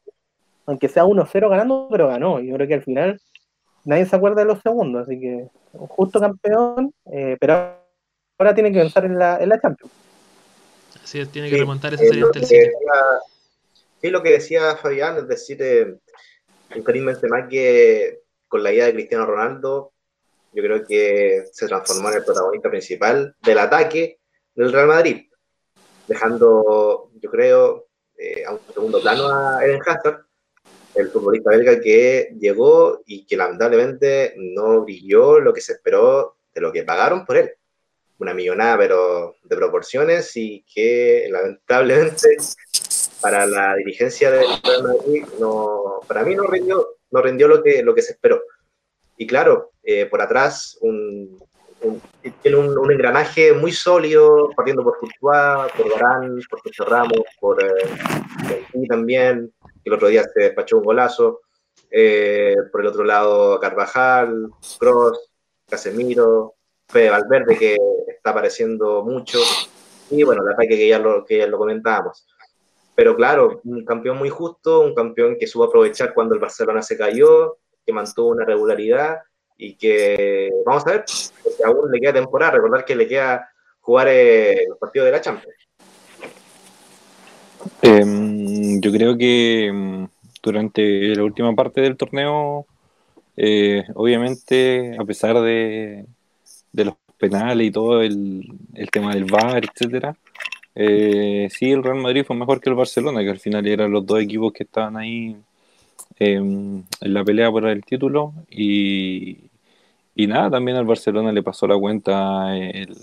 E: aunque sea 1-0 ganando, pero ganó. Yo creo que al final nadie se acuerda de los segundos, así que justo campeón, eh, pero ahora tiene que pensar en la, en la Champions.
B: Así es, tiene que remontar esa serie ante el City.
C: Sí, lo que decía Fabián, es decir, eh, un Karim Benzema que con la idea de Cristiano Ronaldo, yo creo que se transformó en el protagonista principal del ataque del Real Madrid, dejando, yo creo, eh, a un segundo plano a Eden Hazard, el futbolista belga que llegó y que lamentablemente no brilló lo que se esperó de lo que pagaron por él. Una millonada, pero de proporciones y que lamentablemente para la dirigencia del Real Madrid no, para mí no rindió, no rindió lo que, lo que se esperó. Y claro, eh, por atrás un, un, tiene un, engranaje muy sólido, partiendo por Courtois, por Varane, por Sergio Ramos, por eh, también, que el otro día se despachó un golazo. Eh, por el otro lado, Carvajal, Cross, Casemiro, Fede Valverde, que está apareciendo mucho. Y bueno, el ataque que ya lo, que ya lo comentábamos. Pero claro, un campeón muy justo, un campeón que supo aprovechar cuando el Barcelona se cayó, que mantuvo una regularidad y que vamos a ver, porque aún le queda temporada, recordar que le queda jugar eh, los partidos de la Champions.
D: Eh, yo creo que durante la última parte del torneo, eh, obviamente, a pesar de, de, los penales y todo el, el tema del VAR, etcétera, eh, sí, el Real Madrid fue mejor que el Barcelona, que al final eran los dos equipos que estaban ahí eh, en la pelea por el título. Y, y, nada, también al Barcelona le pasó la cuenta el,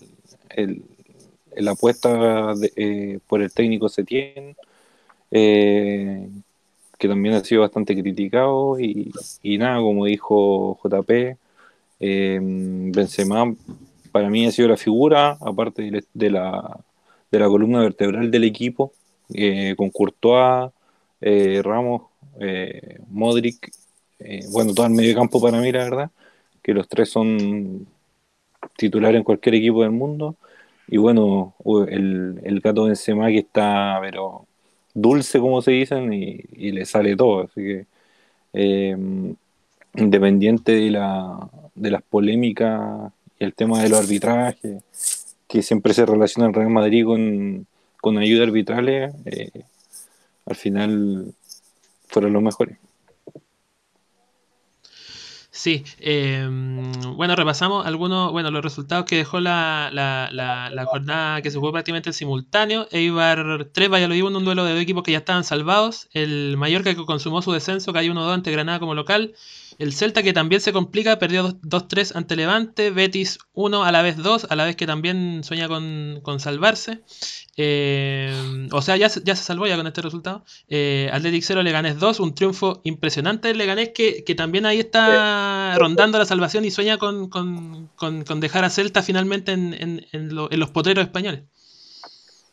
D: el, apuesta eh, por el técnico Setién, eh, que también ha sido bastante criticado. Y, y nada, como dijo JP, Benzema para mí ha sido la figura, aparte de la de la columna vertebral del equipo, eh, con Courtois, eh, Ramos, eh, Modric, bueno, todo el medio campo para mí, la verdad, que los tres son titulares en cualquier equipo del mundo. Y bueno, el, el gato Benzema que está, pero dulce, como se dicen, y, le sale todo. Así que, independiente de, la, de las polémicas y el tema de los arbitrajes, que siempre se relaciona el Real Madrid con, con ayuda arbitrales, eh, al final fueron los mejores.
B: Sí, eh, bueno, repasamos algunos, bueno, los resultados que dejó la, la, la, jornada que se jugó prácticamente en simultáneo. Eibar 3, Valladolid en un duelo de dos equipos que ya estaban salvados. El Mallorca que consumó su descenso cayó 1-2 ante Granada como local. El Celta que también se complica, perdió 2-3 ante Levante, Betis 1 a la vez 2, a la vez que también sueña con, con salvarse. Eh, o sea, ya, ya, se salvó ya con este resultado. Eh, Athletic 0, Leganés 2, un triunfo impresionante del Leganés que, que también ahí está rondando la salvación y sueña con, con, con, con dejar a Celta finalmente en, en, en, lo, en los potreros españoles.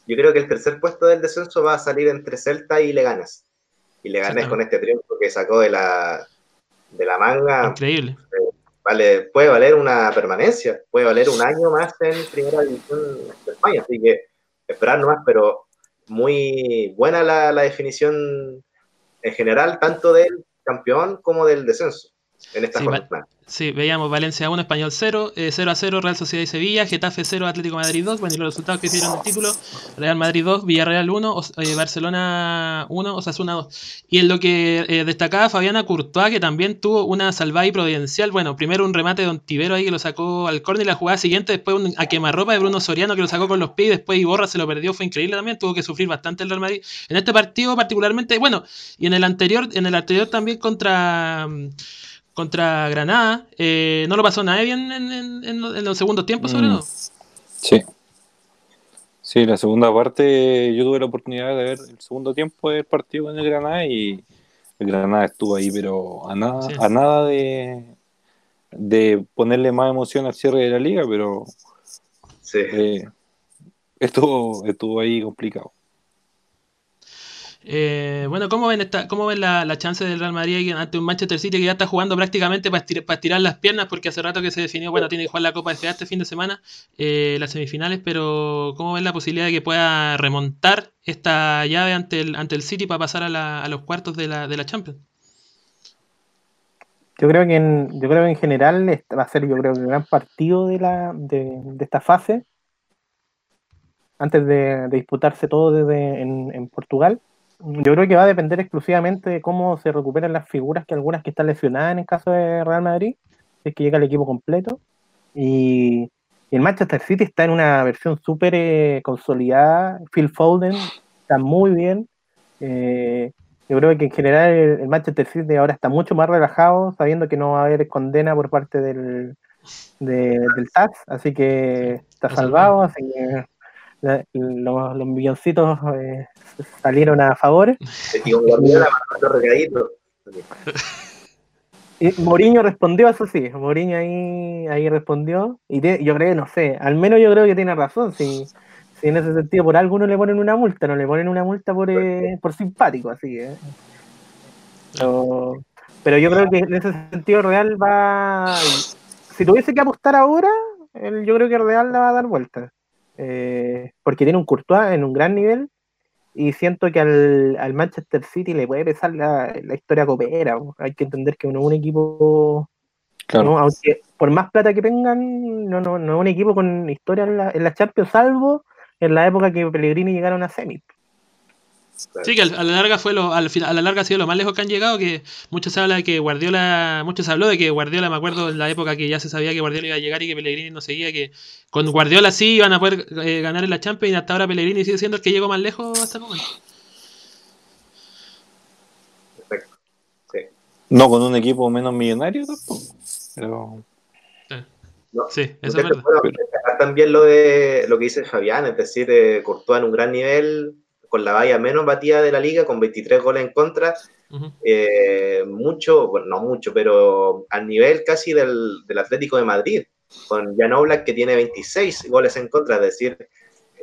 C: Yo creo que el tercer puesto del descenso va a salir entre Celta y Leganés. Y Leganés con este triunfo que sacó de la, de la manga.
B: Increíble.
C: Eh, vale, puede valer una permanencia, puede valer un año más en primera división de España. Así que esperar nomás, pero muy buena la, la definición en general, tanto del campeón como del descenso. En esta
B: Sí,
C: jornada.
B: Sí, veíamos Valencia 1, Español 0, eh, 0 a 0, Real Sociedad y Sevilla, Getafe 0, Atlético Madrid 2, bueno, y los resultados que hicieron el título, Real Madrid 2, Villarreal 1, Os- eh, Barcelona 1, Osasuna 2. Y en lo que eh, destacaba Fabiana Courtois, que también tuvo una salvada y providencial, bueno, primero un remate de Don Tibero ahí que lo sacó al córner y la jugada siguiente, después un, a quemarropa de Bruno Soriano que lo sacó con los pies, después Iborra se lo perdió, fue increíble también, tuvo que sufrir bastante el Real Madrid. En este partido particularmente, bueno, y en el anterior, en el anterior también contra... mm, contra Granada. eh, no lo pasó nadie bien en, en- en lo- en los segundos tiempos, sobre
D: Mm.
B: todo.
D: Sí. Sí, la segunda parte yo tuve la oportunidad de ver el segundo tiempo del partido con el Granada y el Granada estuvo ahí, pero a nada,
B: Sí.
D: a nada de, de ponerle más emoción al cierre de la liga, pero
C: Sí.
D: eh, estuvo, estuvo ahí complicado.
B: Eh, bueno, ¿cómo ven, esta, cómo ven la, la chance del Real Madrid ante un Manchester City que ya está jugando prácticamente para para estirar las piernas? Porque hace rato que se definió, bueno, tiene que jugar la Copa FA este fin de semana, eh, las semifinales, pero ¿cómo ven la posibilidad de que pueda remontar esta llave ante el, ante el City para pasar a, la- los cuartos de la, de la Champions?
E: Yo creo que en, yo creo que en general va a ser yo creo que el gran partido de la de, de esta fase antes de, de disputarse todo desde en Portugal. Yo creo que va a depender exclusivamente de cómo se recuperen las figuras que algunas que están lesionadas en el caso de Real Madrid, es que llega el equipo completo. Y, y el Manchester City está en una versión súper eh, consolidada. Phil Foden está muy bien. Eh, yo creo que en general el, el Manchester City ahora está mucho más relajado, sabiendo que no va a haber condena por parte del, de- del TAS, así que está
B: Está
E: salvado, así que la- los, los milloncitos eh, salieron a favor.
C: Y
E: Mourinho respondió, eso sí, Mourinho ahí, ahí respondió, y te- yo creo, no sé, al menos yo creo que tiene razón, si, si en ese sentido por algo no le ponen una multa, no le ponen una multa por, eh, por simpático, así que... Pero, pero yo creo que en ese sentido Real va... Si tuviese que apostar ahora, el- yo creo que Real la va a dar vuelta. Eh, porque tiene un Courtois en un gran nivel y siento que al, al Manchester City le puede pesar la, la historia copera. Hay que entender que no es un equipo,
D: Claro.
E: ¿no? aunque por más plata que tengan, no, no, no es un equipo con historia en la, en la Champions, salvo en la época que Pellegrini llegaron a semi.
B: Sí, que al- a la larga fue lo, al final, a la larga ha sido lo más lejos que han llegado, que mucho se habla de que Guardiola, mucho se habló de que Guardiola, me acuerdo en la época que ya se sabía que Guardiola iba a llegar y que Pellegrini no seguía, que con Guardiola sí iban a poder eh, ganar en la Champions y hasta ahora Pellegrini sigue siendo el que llegó más lejos hasta el momento.
C: Perfecto. Sí.
D: No con un equipo menos millonario tampoco. Pero
C: ¿no?
B: Sí, eso es verdad.
C: bueno, destacar también lo de lo que dice Fabián, es decir, eh, Courtois en un gran nivel, con la valla menos batida de la liga, con 23 goles en contra, eh, mucho, bueno, no mucho, pero al nivel casi del, del Atlético de Madrid, con Jan Oblak que tiene 26 goles en contra, es decir,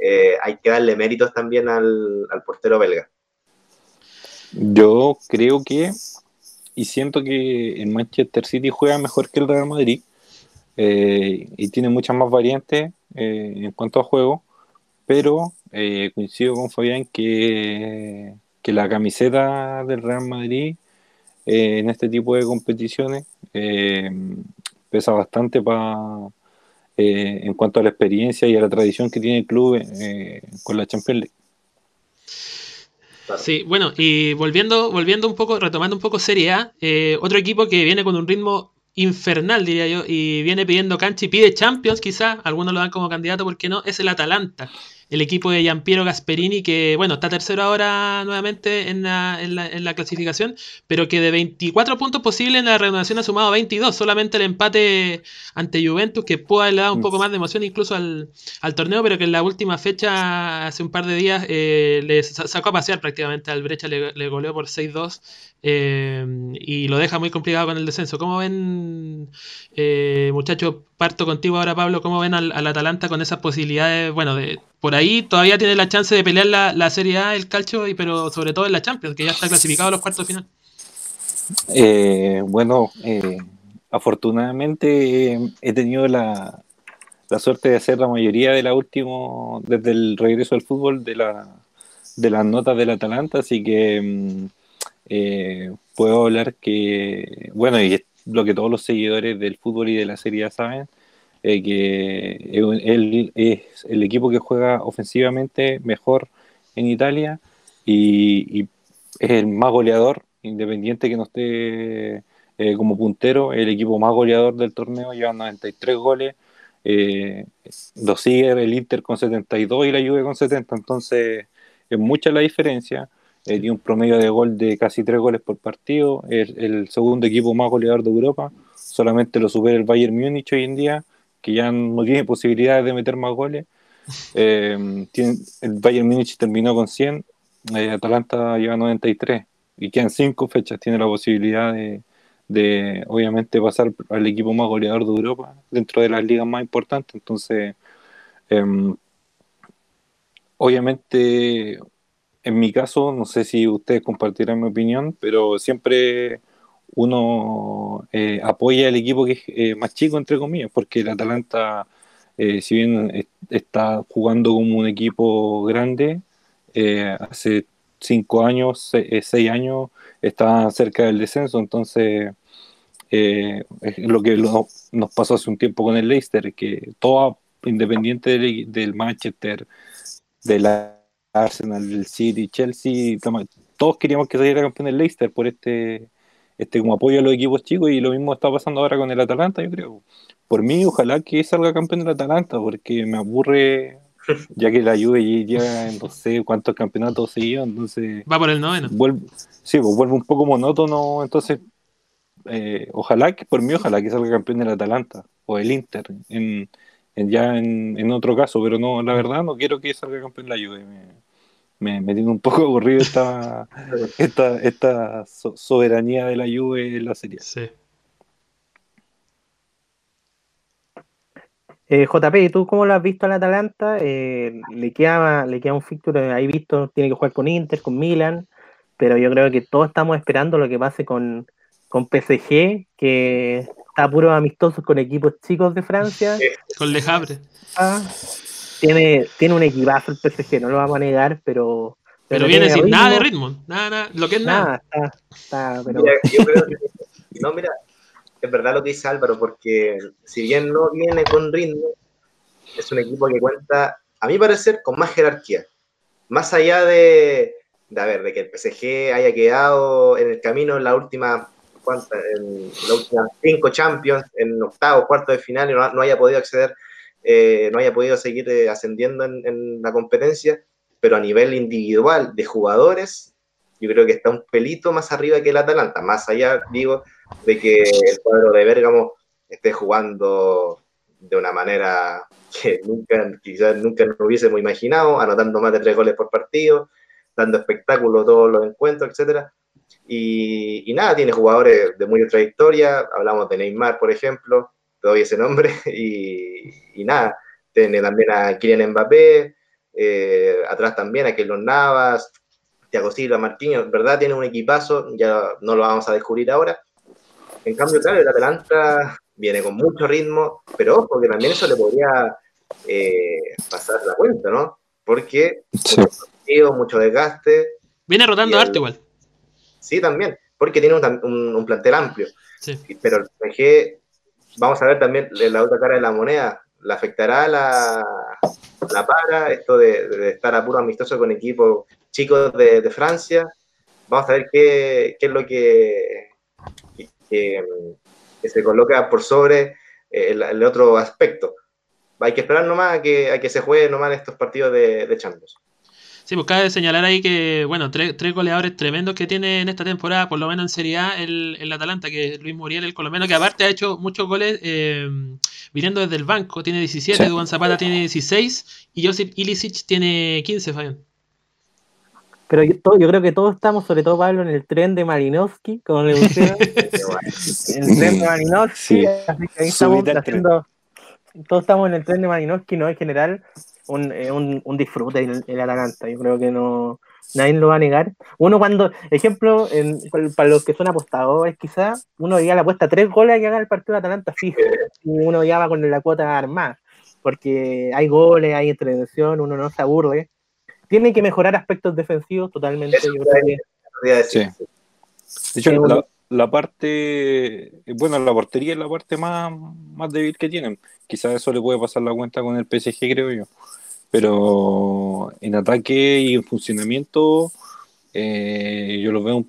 C: eh, hay que darle méritos también al, al portero belga.
D: yo creo que y siento que el Manchester City juega mejor que el Real Madrid eh, y tiene muchas más variantes eh, en cuanto a juego, pero eh, coincido con Fabián que, que la camiseta del Real Madrid eh, en este tipo de competiciones eh, pesa bastante pa- eh, en cuanto a la experiencia y a la tradición que tiene el club con la Champions League.
B: Sí, bueno, y volviendo, volviendo un poco, retomando un poco Serie A, otro equipo que viene con un ritmo infernal, diría yo, y viene pidiendo cancha y pide Champions, quizás, algunos lo dan como candidato, ¿por qué no? Es el Atalanta, el equipo de Giampiero Gasperini, que, bueno, está tercero ahora nuevamente en la, en la, en la clasificación, pero que de 24 puntos posibles en la renovación ha sumado 22, solamente el empate ante Juventus, que pudo haberle dado un poco más de emoción incluso al, al torneo, pero que en la última fecha, hace un par de días, eh, le sa- sacó a pasear prácticamente al Brecha, le, le goleó por 6-2 eh, y lo deja muy complicado con el descenso. ¿Cómo ven, eh, muchachos? Parto contigo ahora, Pablo. ¿Cómo ven al, al Atalanta con esas posibilidades? Bueno, de, por ahí todavía tiene la chance de pelear la, la Serie A, el calcio, y, pero sobre todo en la Champions, que ya está clasificado a los cuartos de final.
D: Eh, bueno, eh, afortunadamente eh, he tenido la, la suerte de hacer la mayoría de la última, desde el regreso al fútbol, de, la, de las notas del Atalanta, así que mm, eh, puedo hablar que, bueno, y, lo que todos los seguidores del fútbol y de la Serie A saben, eh, que él es el equipo que juega ofensivamente mejor en Italia y, es el más goleador, independiente que no esté eh, como puntero, el equipo más goleador del torneo, lleva 93 goles, eh, lo sigue el Inter con 72 y la Juve con 70, entonces es mucha la diferencia. Eh, tiene un promedio de gol de casi 3 goles por partido, es el segundo equipo más goleador de Europa, solamente lo supera el Bayern Múnich hoy en día, que ya no tiene posibilidades de meter más goles. *laughs* Eh, tiene, el Bayern Múnich terminó con 100, eh, Atalanta lleva 93 y quedan 5 fechas, tiene la posibilidad de, de obviamente pasar al equipo más goleador de Europa dentro de las ligas más importantes. Entonces, em, obviamente, en mi caso, no sé si ustedes compartirán mi opinión, pero siempre uno eh, apoya al equipo que es eh, más chico, entre comillas, porque el Atalanta, eh, si bien está jugando como un equipo grande, hace cinco años, seis años, está cerca del descenso, entonces es lo que nos pasó hace un tiempo con el Leicester, que todo independiente del, del Manchester, del Arsenal, City, Chelsea, todos queríamos que saliera campeón el Leicester por este este como apoyo a los equipos chicos y lo mismo está pasando ahora con el Atalanta, yo creo. Por mí, ojalá que salga campeón del Atalanta, porque me aburre, *laughs* ya que la Juve ya no sé cuántos campeonatos seguidos, entonces...
B: Va por el noveno.
D: Vuelve, sí, pues vuelve un poco monótono, entonces eh, ojalá que, por mí, ojalá que salga campeón del Atalanta o el Inter, en, ya en, otro caso, pero no, la verdad no quiero que salga campeón la Juve me, me tiene un poco *laughs* aburrido esta, *laughs* esta, esta soberanía de la Juve en la serie.
B: Sí.
E: Eh, JP, ¿y tú cómo lo has visto al Atalanta? Eh, le, queda, le queda un fixture ahí visto, tiene que jugar con Inter, con Milan, pero yo creo que todos estamos esperando lo que pase con, con PSG, que está puro amistoso con equipos chicos de Francia.
B: Con Le Havre.
E: Ah, tiene, tiene un equipazo el PSG, no lo vamos a negar, pero.
B: Pero, viene sin nada de ritmo, nada, nada, lo que es nada.
E: nada está, pero...
C: no, mira, es verdad lo que dice Álvaro, porque si bien no viene con ritmo, es un equipo que cuenta, a mi parecer, con más jerarquía. Más allá de, de, a ver, de que el PSG haya quedado en el camino en la última, en las últimas cinco Champions, en octavo, cuarto de final y no, no haya podido acceder eh, no haya podido seguir eh, ascendiendo en, la competencia, pero a nivel individual de jugadores, yo creo que está un pelito más arriba que el Atalanta, más allá, digo, de que el cuadro de Bérgamo esté jugando de una manera que nunca, quizás nunca nos hubiésemos imaginado, anotando más de tres goles por partido, dando espectáculo todos los encuentros, etcétera. Y, y, nada, tiene jugadores de muy trayectoria, hablamos de Neymar, por ejemplo, te doy ese nombre, *laughs* y, nada, tiene también a Kylian Mbappé, eh, atrás también a Keylor Navas, Thiago Silva, Marquinhos, ¿verdad? Tiene un equipazo, ya no lo vamos a descubrir ahora. En cambio, claro, el Atalanta viene con mucho ritmo, pero ojo, que también eso le podría eh, pasar la cuenta, ¿no? Porque mucho, mucho desgaste.
B: Viene rotando arte igual.
C: Sí, también, porque tiene un, plantel amplio. Pero el PSG vamos a ver también la otra cara de la moneda. ¿Le afectará la, la para, esto de, estar a puro amistoso con equipos chicos de, Francia? Vamos a ver qué, qué es lo que, que, se coloca por sobre el, otro aspecto. Hay que esperar nomás a que, a que se jueguen nomás estos partidos de, de Champions.
B: Sí, pues cabe señalar ahí que, bueno, tres, tres, goleadores tremendos que tiene en esta temporada, por lo menos en Serie A, el, el Atalanta, que es Luis Muriel, el colombiano, que aparte ha hecho muchos goles eh, viniendo desde el banco, tiene 17, sí. Zapata tiene 16 y Josip Ilicic tiene 15, Fabián.
E: Pero yo, yo, creo que todos estamos, sobre todo Pablo, en el tren de Malinowski, como le gusta. *laughs* el tren de Malinowski, así que ahí estamos haciendo, todos estamos en el tren de Malinowski, ¿no? En general, un, eh, un, un disfrute el, el, Atalanta. Yo creo que no nadie lo va a negar. Uno cuando, ejemplo, en, para los que son apostadores quizás, uno ya la apuesta tres goles que haga el partido de Atalanta fijo. Y uno ya va con la cuota armada. Porque hay goles, hay intervención, uno no se aburre. Tiene que mejorar aspectos defensivos totalmente. Yo creo que,
D: sí. De hecho, la, la parte, bueno, la portería es la parte más, más débil que tienen. Quizás eso le puede pasar la cuenta con el PSG, creo yo. Pero en ataque y en funcionamiento, eh, yo lo veo,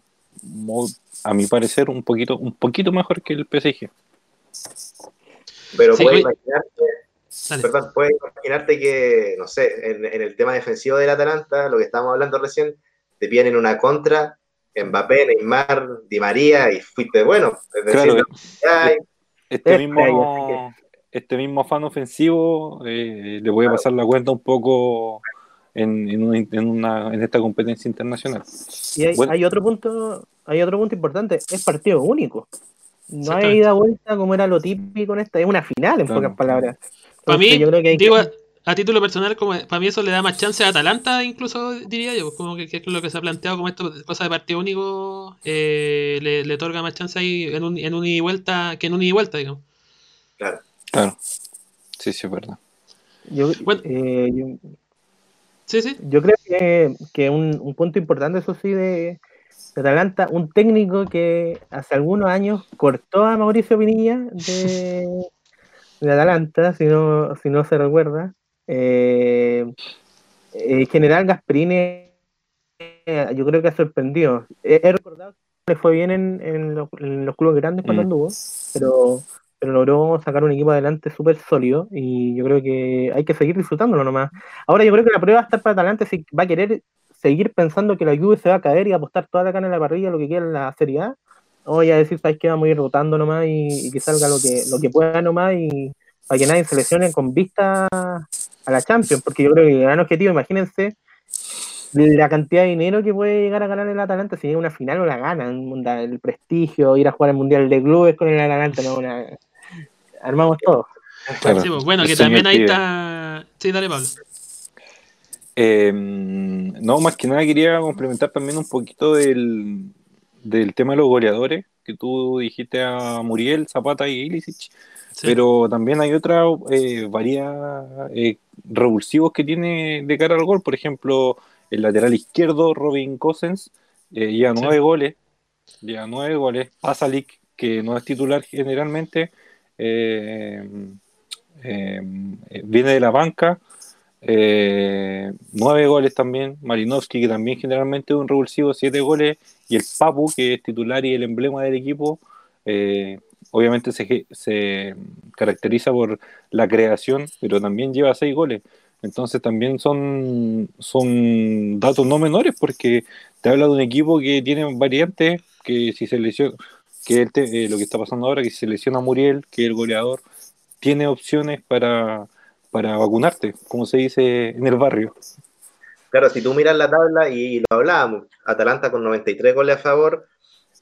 D: a mi parecer, un poquito, un poquito mejor que el PSG.
C: Pero puedes imaginarte, puedes imaginarte que, no sé, en, el tema defensivo del Atalanta, lo que estábamos hablando recién, te piden en una contra, Mbappé, Neymar, Di María, y fuiste bueno.
D: claro, este, mismo, este mismo fan ofensivo eh, le voy a pasar la cuenta un poco en, en, una, en esta competencia internacional.
E: Y hay, otro punto, hay otro punto importante, es partido único. No hay ida vuelta como era lo típico en esta, es una final en pocas palabras.
B: Para mí, yo creo que digo, a título personal, como para mí eso le da más chance a Atalanta, incluso diría yo, como que, es lo que se ha planteado como esto, cosa de partido único, eh, le, le, otorga más chance ahí en un, en un ida y vuelta que en un ida y vuelta, digamos.
C: Claro.
D: Claro. Sí, sí, es verdad.
E: Yo, eh, yo, sí, sí. yo creo que, que un, un, punto importante, eso sí, de, de, Atalanta, un técnico que hace algunos años cortó a Mauricio Pinilla de, *laughs* de Atalanta, si no, si no se recuerda. Eh, en general, Gasperini, yo creo que ha sorprendido. He, recordado que le fue bien en, en, los, en los, clubes grandes cuando mm. anduvo, pero pero logró sacar un equipo adelante súper sólido y yo creo que hay que seguir disfrutándolo nomás. Ahora yo creo que la prueba va a estar para adelante si va a querer seguir pensando que la Juve se va a caer y apostar toda la carne en la parrilla lo que quiera en la Serie A, o ya decir, sabes que vamos a ir rotando nomás y, que salga lo que, lo que pueda nomás y para que nadie se lesione con vista a la Champions, porque yo creo que el gran objetivo, imagínense, la cantidad de dinero que puede llegar a ganar el Atalanta si llega una final o la gana, el prestigio, ir a jugar el Mundial de Clubes con el Atalanta, no, una, armamos todo.
B: Pues, bueno, que también ahí está. Sí, dale, Pablo.
D: Eh, no, más que nada quería complementar también un poquito del, del tema de los goleadores, que tú dijiste a Muriel, Zapata y Ilicic. Pero también hay otra eh, varias eh, revulsivos que tiene de cara al gol. Por ejemplo, el lateral izquierdo, Robin Cosens, eh, lleva nueve goles. Lleva nueve goles. Pasalic, que no es titular generalmente, eh, eh, viene de la banca, eh, nueve goles también, Marinovski que también generalmente es un revulsivo, siete goles, y el Papu que es titular y el emblema del equipo, obviamente se, se, caracteriza por la creación, pero también lleva seis goles. Entonces también son, son datos no menores porque te habla de un equipo que tiene variantes, que si se lesiona, que eh, lo que está pasando ahora, que se lesiona Muriel, que el goleador tiene opciones para, para vacunarte, como se dice en el barrio.
C: Claro, si tú miras la tabla y lo hablábamos, Atalanta con 93 goles a favor,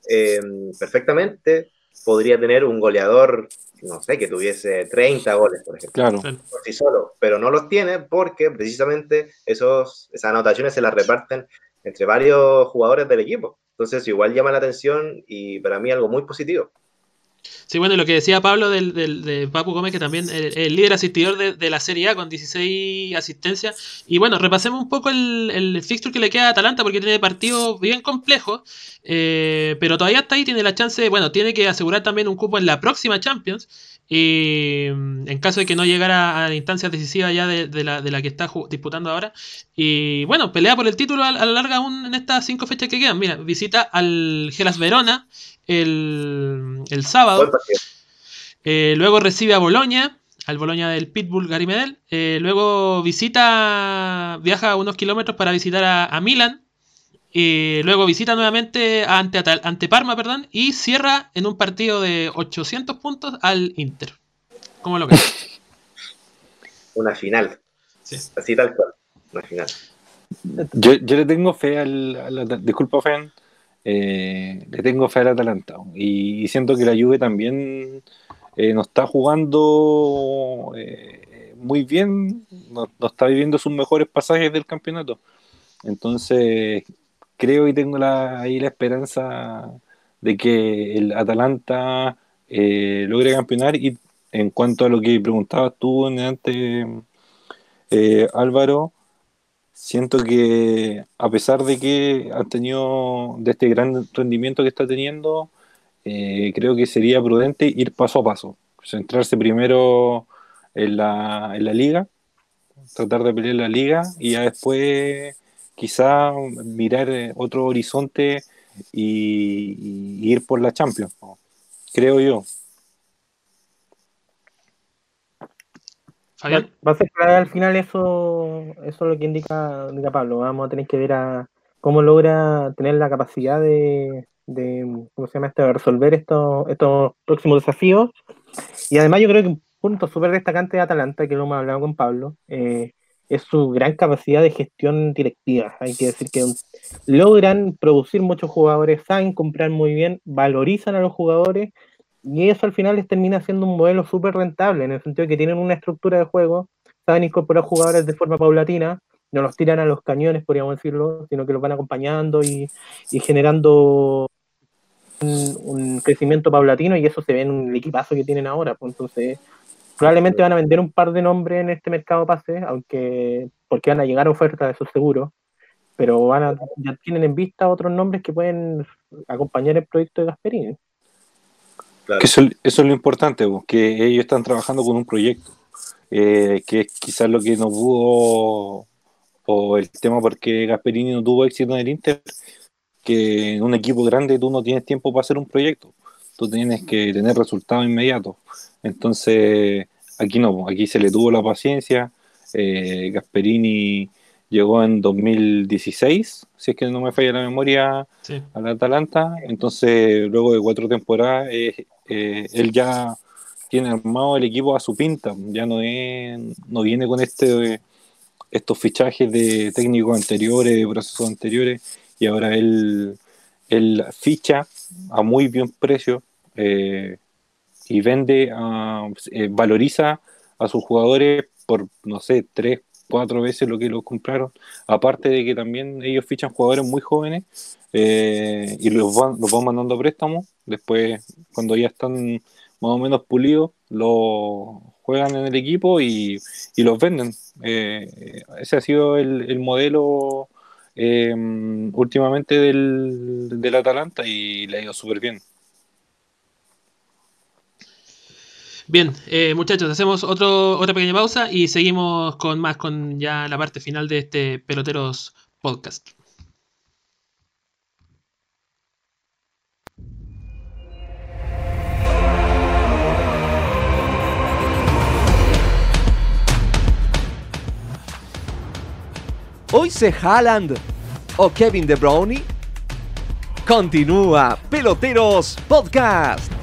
C: eh, perfectamente podría tener un goleador, no sé, que tuviese 30 goles, por ejemplo.
D: Claro.
C: Por sí solo, pero no los tiene porque precisamente esos, esas anotaciones se las reparten entre varios jugadores del equipo. Entonces, igual llama la atención y para mí algo muy positivo.
B: Sí, bueno, lo que decía Pablo del, del, de Papu Gómez, que también es el líder asistidor de, la Serie A con 16 asistencias. Y bueno, repasemos un poco el, el fixture que le queda a Atalanta porque tiene partidos bien complejos, eh, pero todavía está ahí, tiene la chance, bueno, tiene que asegurar también un cupo en la próxima Champions. Y mm, en caso de que no llegara a instancias decisivas ya de, la, de la, que está disputando ahora. Y bueno, pelea por el título a, la larga aún en estas cinco fechas que quedan. Mira, visita al Gelas Verona el, el sábado. Eh, luego recibe a Boloña, al Boloña del Pitbull Gary Medel. Eh, luego visita, viaja unos kilómetros para visitar a, a Milan y luego visita nuevamente ante, ante Parma perdón, y cierra en un partido de 800 puntos al Inter. ¿Cómo lo ves? *laughs*
C: Una final. Así tal cual. Una final.
D: Yo, yo le tengo fe al. disculpa, Fen. Eh, le tengo fe al Atalanta. Y, siento que la Juve también eh, no está jugando eh, muy bien. No, está viviendo sus mejores pasajes del campeonato. Entonces, creo y tengo ahí la esperanza de que el Atalanta eh, logre campeonar y en cuanto a lo que preguntabas tú antes, Álvaro, siento que a pesar de que ha tenido de este gran rendimiento que está teniendo, eh, creo que sería prudente ir paso a paso, centrarse primero en la, en la liga, tratar de pelear la liga y ya después quizá mirar eh, otro horizonte y, y ir por la Champions, creo yo.
B: Fabián.
E: Va a ser clave al final eso, eso es lo que indica, indica Pablo. Vamos a tener que ver a cómo logra tener la capacidad de, de ¿cómo se llama esto? de resolver estos, estos próximos desafíos. Y además yo creo que un punto súper destacante de Atalanta, que lo hemos hablado con Pablo, eh, es su gran capacidad de gestión directiva. Hay que decir que logran producir muchos jugadores, saben comprar muy bien, valorizan a los jugadores y eso al final les termina siendo un modelo súper rentable, en el sentido de que tienen una estructura de juego, saben incorporar jugadores de forma paulatina, no los tiran a los cañones, podríamos decirlo, sino que los van acompañando y, y generando un, un, crecimiento paulatino y eso se ve en el equipazo que tienen ahora. Pues entonces, probablemente van a vender un par de nombres en este mercado pase, aunque porque van a llegar ofertas, eso seguro, pero van a, ya tienen en vista otros nombres que pueden acompañar el proyecto de Gasperini.
D: Claro. Eso, eso, es lo importante, que ellos están trabajando con un proyecto, eh, que es quizás lo que no pudo, o el tema porque Gasperini no tuvo éxito en el Inter, que en un equipo grande tú no tienes tiempo para hacer un proyecto, tú tienes que tener resultados inmediatos. Entonces, aquí no, aquí se le tuvo la paciencia, eh, Gasperini llegó en 2016, si es que no me falla la memoria, sí. al Atalanta. Entonces, luego de cuatro temporadas, eh, eh, él ya tiene armado el equipo a su pinta. Ya no, no viene con este estos fichajes de técnicos anteriores, de procesos anteriores, y ahora él, él ficha a muy buen precio eh, y vende, a, valoriza a sus jugadores por, no sé, tres, cuatro veces lo que los compraron. Aparte de que también ellos fichan jugadores muy jóvenes eh, y los van, los van mandando a préstamo. Después, cuando ya están más o menos pulidos, los juegan en el equipo y, y los venden. Eh, ese ha sido el, el modelo eh, últimamente del, del Atalanta y le ha ido súper bien.
B: Bien, eh, muchachos, hacemos otro, otra pequeña pausa y seguimos con más, con ya la parte final de este Peloteros Podcast.
A: Hoy se Haaland o Kevin De Bruyne. Continúa Peloteros Podcast.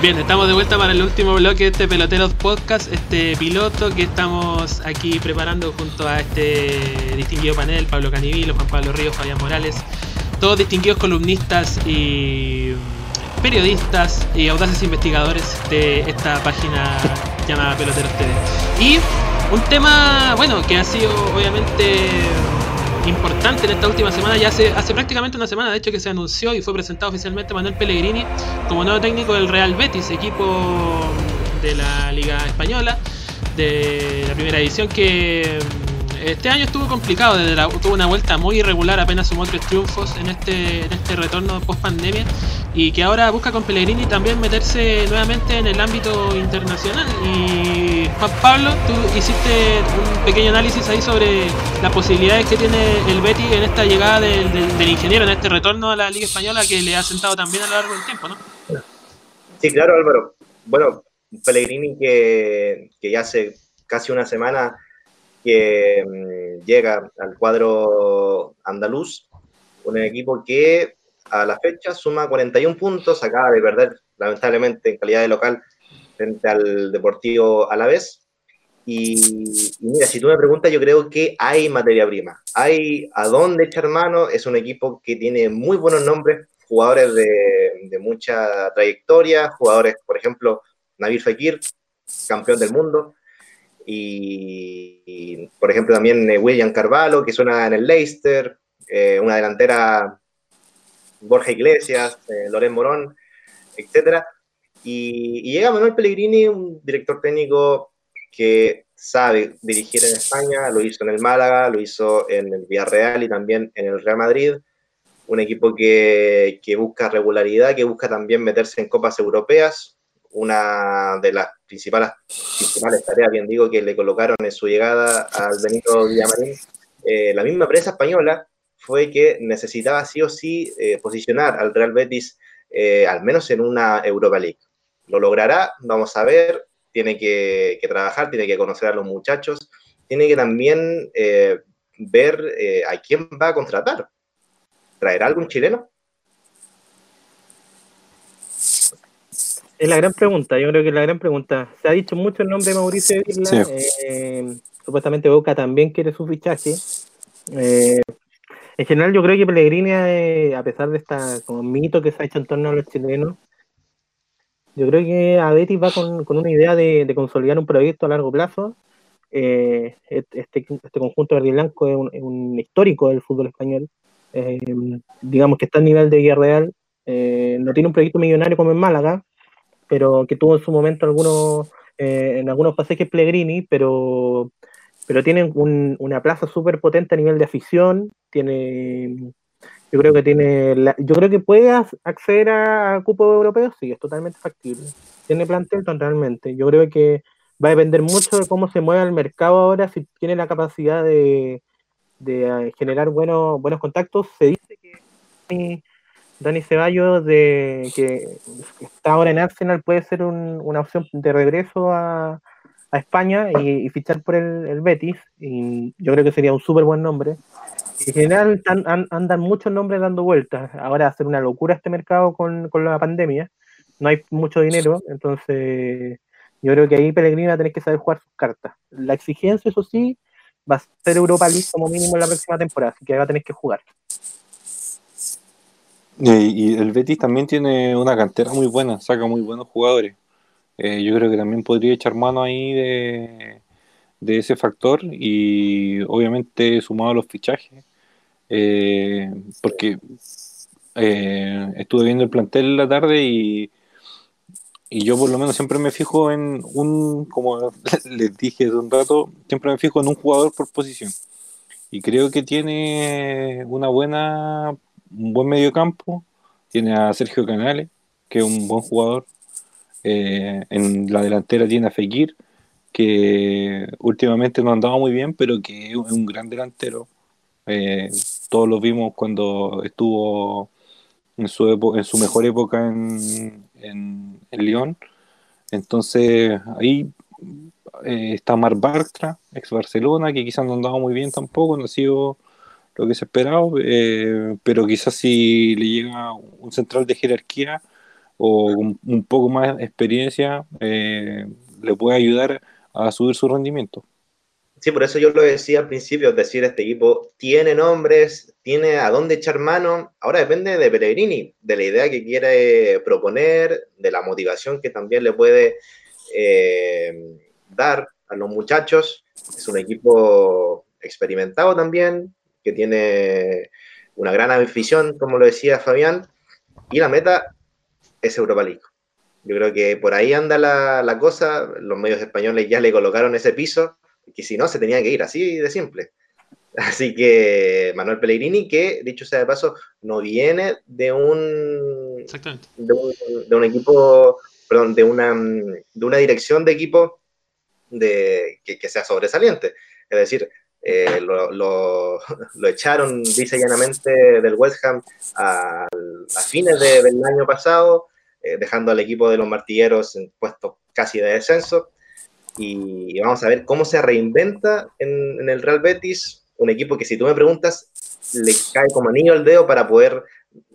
B: Bien, estamos de vuelta para el último bloque de este Peloteros Podcast, este piloto que estamos aquí preparando junto a este distinguido panel, Pablo Canivilo, Juan Pablo Ríos, Fabián Morales, todos distinguidos columnistas y periodistas y audaces investigadores de esta página llamada Peloteros TV. Y un tema, bueno, que ha sido obviamente importante en esta última semana, ya hace, hace prácticamente una semana de hecho que se anunció y fue presentado oficialmente Manuel Pellegrini como nuevo técnico del Real Betis, equipo de la Liga Española, de la primera edición que este año estuvo complicado, desde la, tuvo una vuelta muy irregular, apenas sumó tres triunfos en este, en este retorno post pandemia y que ahora busca con Pellegrini también meterse nuevamente en el ámbito internacional. Y Juan Pablo, tú hiciste un pequeño análisis ahí sobre las posibilidades que tiene el Betty en esta llegada del, del, del ingeniero, en este retorno a la Liga Española que le ha sentado también a lo largo del tiempo, ¿no?
C: Sí, claro, Álvaro. Bueno, Pellegrini que, que ya hace casi una semana que mmm, llega al cuadro andaluz, un equipo que a la fecha suma 41 puntos, acaba de perder lamentablemente en calidad de local frente al Deportivo Alavés. Y, y mira, si tú me preguntas, yo creo que hay materia prima, hay a dónde echar mano, es un equipo que tiene muy buenos nombres, jugadores de, de mucha trayectoria, jugadores, por ejemplo, Nabil Fekir, campeón del mundo, y, y, por ejemplo también eh, William Carvalho, que suena en el Leicester, eh, una delantera Borja Iglesias, eh, Loren Morón, etc. Y, y, llega Manuel Pellegrini, un director técnico que sabe dirigir en España, lo hizo en el Málaga, lo hizo en el Villarreal y también en el Real Madrid. Un equipo que, que busca regularidad, que busca también meterse en copas europeas. Una de las principales, principales tareas, bien digo, que le colocaron en su llegada al Benito Villamarín. Eh, la misma prensa española fue que necesitaba sí o sí eh, posicionar al Real Betis eh, al menos en una Europa League. ¿Lo logrará? Vamos a ver. Tiene que, que trabajar, tiene que conocer a los muchachos, tiene que también ver a quién va a contratar. ¿Traerá algún chileno?
E: Es la gran pregunta, yo creo que es la gran pregunta. Se ha dicho mucho el nombre de Mauricio.
D: Sí.
E: eh, supuestamente Boca también quiere su fichaje. Eh, en general, yo creo que Pellegrini, eh, a pesar de esta como mito que se ha hecho en torno a los chilenos, yo creo que a Betis va con, con una idea de, de, consolidar un proyecto a largo plazo. Eh, este, este, conjunto verde y blanco es un, es un, histórico del fútbol español. Eh, digamos que está a nivel de Villarreal. No tiene un proyecto millonario como en Málaga, pero que tuvo en su momento algunos, eh, en algunos pasajes Pellegrini, pero, pero tiene un, una plaza súper potente a nivel de afición. Tiene yo creo que tiene la, yo creo que puede acceder a cupos europeos, sí, es totalmente factible. Tiene plantel totalmente. Yo creo que va a depender mucho de cómo se mueva el mercado ahora, si tiene la capacidad de, de generar buenos, buenos contactos. Se dice que Dani, Ceballos, de, que está ahora en Arsenal, puede ser un, una opción de regreso a, a España y, fichar por el, el, Betis. Y yo creo que sería un súper buen nombre. En general están, an, andan muchos nombres dando vueltas. Ahora hacer una locura este mercado con, con, la pandemia. No hay mucho dinero, entonces yo creo que ahí Pellegrini va a tener que saber jugar sus cartas. La exigencia, eso sí, va a ser Europa League como mínimo en la próxima temporada, así que va a tener que jugar.
D: Y, el Betis también tiene una cantera muy buena, saca muy buenos jugadores. Eh, yo creo que también podría echar mano ahí de, de ese factor y obviamente sumado a los fichajes, eh, porque eh, estuve viendo el plantel la tarde y, y yo por lo menos siempre me fijo en un, como *laughs* les dije hace un rato, siempre me fijo en un jugador por posición. Y creo que tiene una buena, un buen medio campo, tiene a Sergio Canales, que es un buen jugador. Eh, en la delantera tiene a Fekir, que últimamente no andaba muy bien, pero que es un gran delantero. Eh, todos lo vimos cuando estuvo en su, en su mejor época en, en, en Lyon. Entonces ahí eh, está Mar Bartra, ex Barcelona, que quizás no andaba muy bien tampoco, no ha sido lo que se esperaba, eh, pero quizás si le llega un central de jerarquía o un, poco más de experiencia, eh, le puede ayudar a subir su rendimiento.
C: Sí, por eso yo lo decía al principio, es decir, este equipo tiene nombres, tiene a dónde echar mano, ahora depende de Pellegrini, de la idea que quiere proponer, de la motivación que también le puede eh, dar a los muchachos. Es un equipo experimentado también, que tiene una gran afición, como lo decía Fabián, y la meta es Europa League. Yo creo que por ahí anda la, la cosa, los medios españoles ya le colocaron ese piso, que si no se tenía que ir, así de simple. *laughs* Así que Manuel Pellegrini, que dicho sea de paso, no viene de un, de un, de un equipo, perdón, de una, de una dirección de equipo de, que, que sea sobresaliente. Es decir, eh, lo, lo, *laughs* lo, echaron dice llanamente del West Ham a, a fines de, del año pasado, eh, dejando al equipo de los martilleros en puestos casi de descenso. Y, y, vamos a ver cómo se reinventa en, en, el Real Betis, un equipo que si tú me preguntas, le cae como anillo al dedo para poder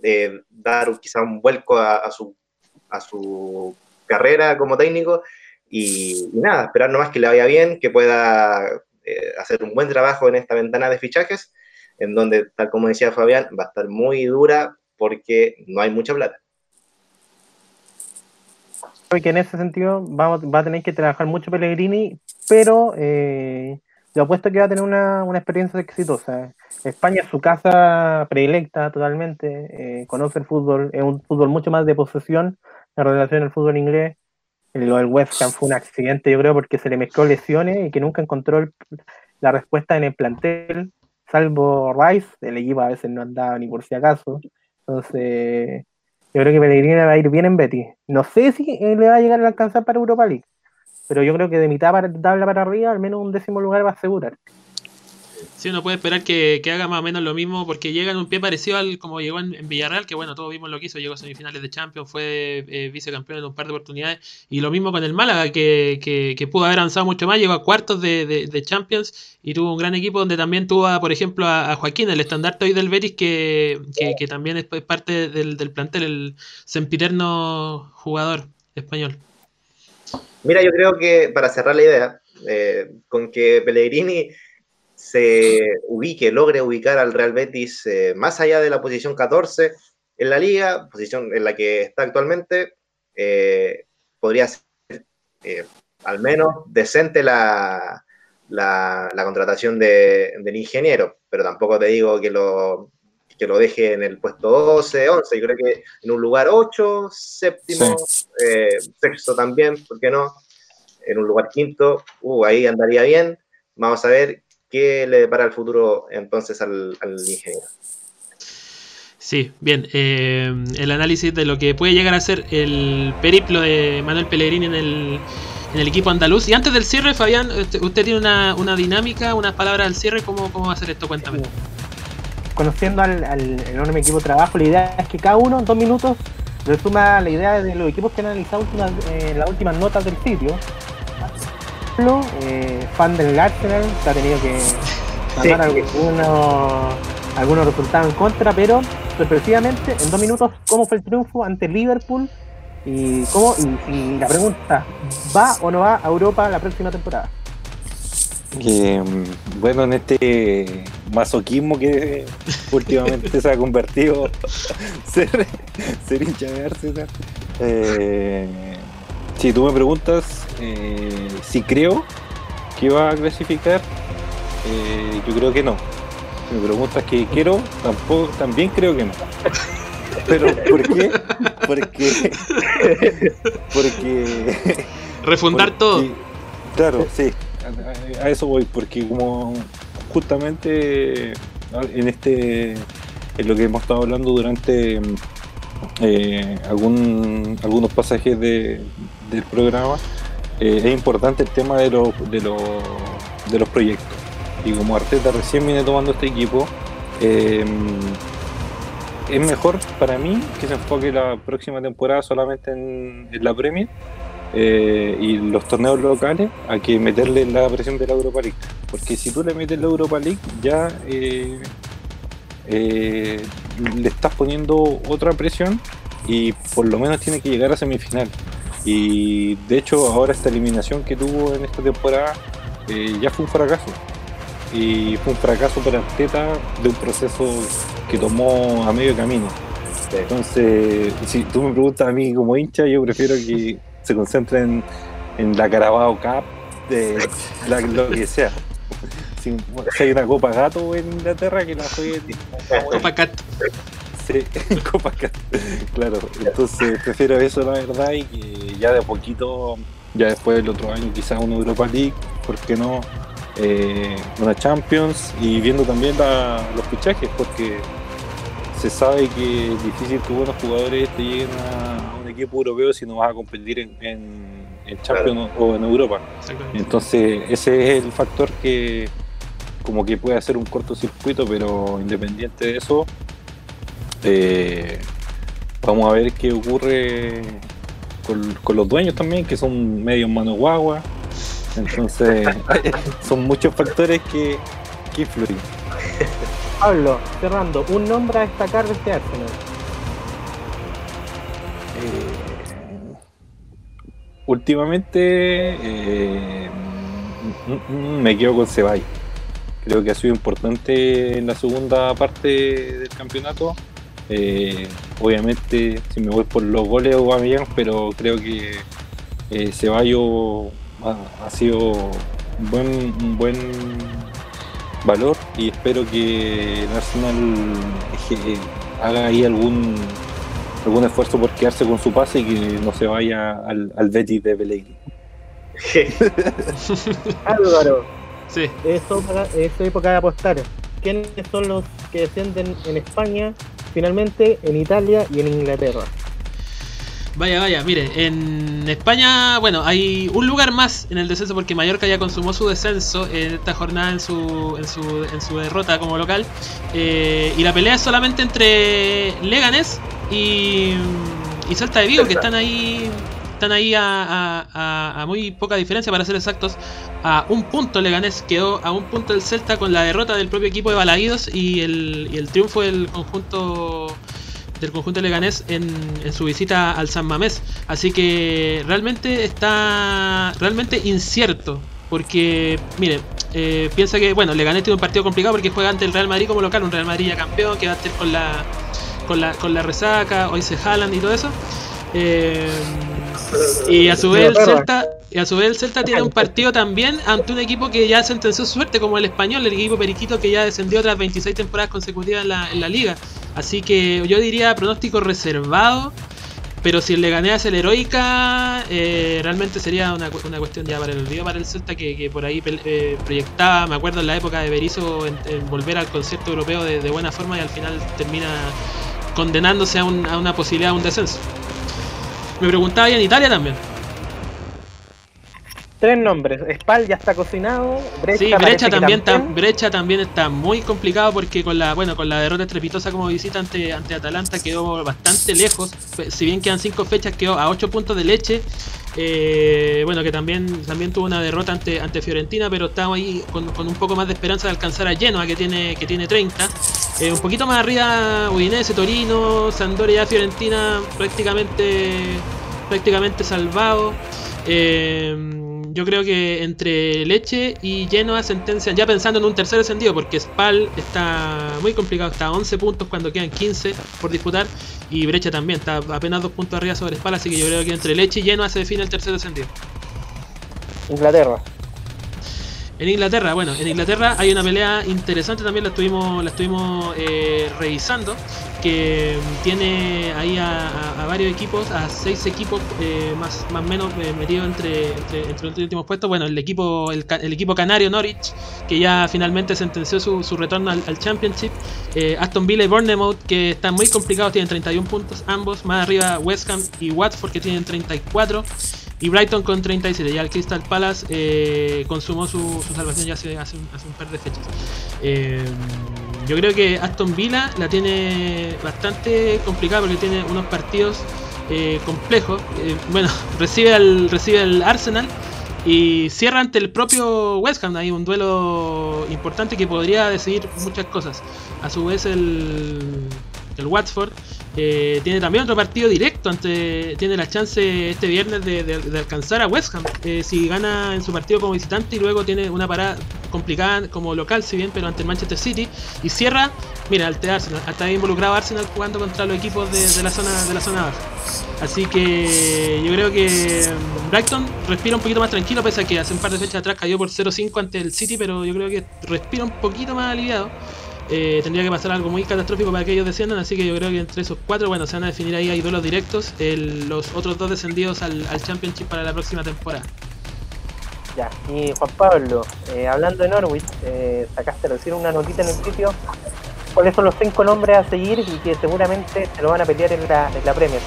C: eh, dar quizá un vuelco a, a, su, a su carrera como técnico. Y, y, nada, esperar nomás que le vaya bien, que pueda eh, hacer un buen trabajo en esta ventana de fichajes, en donde, tal como decía Fabián, va a estar muy dura porque no hay mucha plata.
E: Que en ese sentido va, va a tener que trabajar mucho Pellegrini, pero eh, yo apuesto que va a tener una, una experiencia exitosa. España es su casa predilecta totalmente, eh, conoce el fútbol, es un fútbol mucho más de posesión en relación al fútbol inglés. Lo del West Ham fue un accidente, yo creo, porque se le mezcló lesiones y que nunca encontró el- la respuesta en el plantel, salvo Rice, el equipo a veces no andaba ni por si acaso. Entonces, yo creo que Pellegrini va a ir bien en Betis. No sé si eh, le va a llegar a alcanzar para Europa League, pero yo creo que de mitad para tabla para arriba, al menos un décimo lugar va a asegurar.
B: Sí, uno puede esperar que, que haga más o menos lo mismo porque llega en un pie parecido al como llegó en, Villarreal, que bueno, todos vimos lo que hizo, llegó a semifinales de Champions, fue eh, vicecampeón en un par de oportunidades, y lo mismo con el Málaga, que, que, pudo haber avanzado mucho más, llegó a cuartos de, de- Champions y tuvo un gran equipo donde también tuvo, a, por ejemplo, a, Joaquín, el estandarte hoy del Betis, que, que, también es, es parte del, del plantel, el sempiterno jugador español.
C: Mira, yo creo que para cerrar la idea, eh, con que Pellegrini se ubique, logre ubicar al Real Betis eh, más allá de la posición 14 en la liga, posición en la que está actualmente, eh, podría ser eh, al menos decente la, la, la contratación de- del ingeniero, pero tampoco te digo que lo, que lo deje en el puesto 12, 11, yo creo que en un lugar 8, séptimo, sexto también, ¿por qué no? En un lugar quinto, uh, ahí andaría bien. Vamos a ver qué le depara el futuro entonces al, al ingeniero.
B: Sí, bien. eh, el análisis de lo que puede llegar a ser el periplo de Manuel Pellegrini en el, en el equipo andaluz. Y antes del cierre, Fabián, usted, usted tiene una, una dinámica, unas palabras al cierre. ¿Cómo, ¿Cómo va a ser esto? Cuéntame.
E: Conociendo al, al enorme equipo de trabajo, la idea es que cada uno en dos minutos resuma la idea de los equipos que han analizado últimas, eh, las últimas notas del sitio. Ejemplo, eh, fan del Arsenal, que ha tenido que *laughs*
C: Sí.
E: ganar algunos, algunos resultados en contra, pero sorpresivamente, en dos minutos, ¿cómo fue el triunfo ante Liverpool? Y, cómo, y, y la pregunta, ¿va o no va a Europa la próxima temporada?
D: Eh, bueno, en este masoquismo que *laughs* últimamente se ha convertido *laughs* ser, ser hincha de Arsenal. eh, si tú me preguntas eh, si creo que va a clasificar, eh, yo creo que no. Si me preguntas que quiero, tampoco, también creo que no. Pero ¿por qué? Porque, porque *laughs*
B: Refundar
D: porque-
B: todo.
D: Claro, sí, a, a eso voy, porque como justamente en este, en lo que hemos estado hablando durante eh, algún, algunos pasajes de- del programa, eh, es importante el tema de los, de, los, de los proyectos. Y como Arteta recién viene tomando este equipo, eh, es mejor para mí que se enfoque la próxima temporada solamente en, en la Premier eh, y los torneos locales a que meterle la presión de la Europa League. Porque si tú le metes la Europa League, ya eh, eh, le estás poniendo otra presión y por lo menos tiene que llegar a semifinal. Y de hecho, ahora esta eliminación que tuvo en esta temporada eh, ya fue un fracaso. Y fue un fracaso para Arteta de un proceso que tomó a medio camino. Entonces, si tú me preguntas a mí como hincha, yo prefiero que se concentren en la Carabao Cup, de *laughs* la- lo que sea. Si, si hay una Copa Gato en Inglaterra, que la jueguen.
B: Copa Cat.
D: Sí, *laughs* Copa Cat. Claro, entonces prefiero eso, la verdad, y que ya de a poquito, ya después del otro año, quizás una Europa League, ¿por qué no? Eh, una Champions y viendo también la- los fichajes, porque se sabe que es difícil que buenos jugadores te lleguen a un equipo europeo si no vas a competir en, en- en Champions o en Europa. Entonces, ese es el factor que como que puede hacer un cortocircuito, pero independiente de eso, eh, vamos a ver qué ocurre con, con los dueños también, que son medios mano guagua. Entonces, *laughs* son muchos factores que, que influyen.
E: Pablo, cerrando, un nombre a destacar de este Arsenal.
D: Eh, últimamente eh, me quedo con Ceballos. Creo que ha sido importante en la segunda parte del campeonato. Eh, obviamente, si me voy por los goles o pero creo que eh, Ceballos ha, ha sido buen, un buen valor y espero que el Arsenal eh, haga ahí algún algún esfuerzo por quedarse con su pase y que no se vaya al, al Betis de Pellegrini. *laughs*
E: Álvaro,
B: Sí.
E: es época de apostar. ¿Quiénes son los que descienden en España, finalmente en Italia y en Inglaterra?
B: Vaya, vaya, mire, en España, bueno, hay un lugar más en el descenso porque Mallorca ya consumó su descenso en esta jornada en su, en su, en su derrota como local. Eh, y la pelea es solamente entre Leganés y, y Celta de Vigo, que están ahí están ahí a, muy poca diferencia, para ser exactos. A un punto Leganés quedó a un punto del Celta con la derrota del propio equipo de Balaídos y el, y el triunfo del conjunto del conjunto leganés en, en su visita al San Mamés. Así que realmente está realmente incierto. Porque, mire, eh, piensa que, bueno, Leganés tiene un partido complicado porque juega ante el Real Madrid como local, un Real Madrid ya campeón, que va a estar con la, con la, con la resaca, hoy se jalan y todo eso. Eh, y a su vez el Celta, y a su vez el Celta tiene un partido también ante un equipo que ya sentenció su suerte, como el español, el equipo Periquito que ya descendió tras 26 temporadas consecutivas en la, en la liga. Así que yo diría pronóstico reservado. Pero si el Leganés hace el heroica, eh, realmente sería una, una cuestión ya para el olvido para el Celta que, que por ahí eh, proyectaba, me acuerdo en la época de Berizzo, en, en volver al concierto europeo de, de buena forma y al final termina condenándose a, un- a una posibilidad de un descenso. Me preguntaba y en Italia también.
E: Tres nombres. Spal ya está cocinado. Brecha,
B: Sí, Brecha también, está, Brecha también está muy complicado porque con la bueno con la derrota estrepitosa como visita ante, ante Atalanta quedó bastante lejos. Si bien quedan cinco fechas, quedó a 8 puntos de leche. Eh, bueno, que también, también tuvo una derrota ante, ante Fiorentina, pero estamos ahí con, con un poco más de esperanza de alcanzar a Genoa, que tiene, que tiene 30. Eh, un poquito más arriba, Udinese, Torino, Sampdoria, ya Fiorentina prácticamente, prácticamente salvado. Eh, yo creo que entre Leche y Genoa sentencian, ya pensando en un tercer descendido, porque Spal está muy complicado, está a 11 puntos cuando quedan 15 por disputar, y Brecha también, está apenas dos puntos arriba sobre Spal, así que yo creo que entre Leche y Genoa se define el tercer descendido.
E: Inglaterra.
B: En Inglaterra, bueno, en Inglaterra hay una pelea interesante también, la estuvimos, la estuvimos eh, revisando, que tiene ahí a, varios equipos, a seis equipos eh, más o menos eh, metidos entre, entre, los últimos puestos. Bueno, el equipo el, el equipo canario Norwich, que ya finalmente sentenció su, su retorno al, al Championship. Eh, Aston Villa y Bournemouth, que están muy complicados, tienen 31 puntos ambos. Más arriba West Ham y Watford, que tienen 34. Y Brighton con 37. Ya el Crystal Palace eh, consumó su, salvación ya hace, hace, un, hace un par de fechas. Eh, yo creo que Aston Villa la tiene bastante complicada porque tiene unos partidos eh, complejos. Eh, bueno, *laughs* recibe al, recibe al Arsenal y cierra ante el propio West Ham. Hay un duelo importante que podría decidir muchas cosas. A su vez el, el Watford eh, tiene también otro partido directo ante tiene la chance este viernes de, alcanzar a West Ham. Eh, si gana en su partido como visitante y luego tiene una parada complicada como local si bien pero ante Manchester City y cierra mira ante Arsenal ahí involucrado Arsenal jugando contra los equipos de, de la zona de la zona baja así que yo creo que mm, Brighton respira un poquito más tranquilo pese a que hace un par de fechas atrás cayó por 0-5 ante el City pero yo creo que respira un poquito más aliviado eh, tendría que pasar algo muy catastrófico para que ellos desciendan, así que yo creo que entre esos cuatro, bueno, se van a definir ahí, hay duelos directos, el- los otros dos descendidos al, al Championship para la próxima temporada.
E: Ya. Y Juan Pablo, eh, hablando de Norwich, eh, sacaste recién una notita en el sitio. ¿Cuáles son los cinco nombres a seguir y que seguramente se lo van a pelear en la, en la Premier?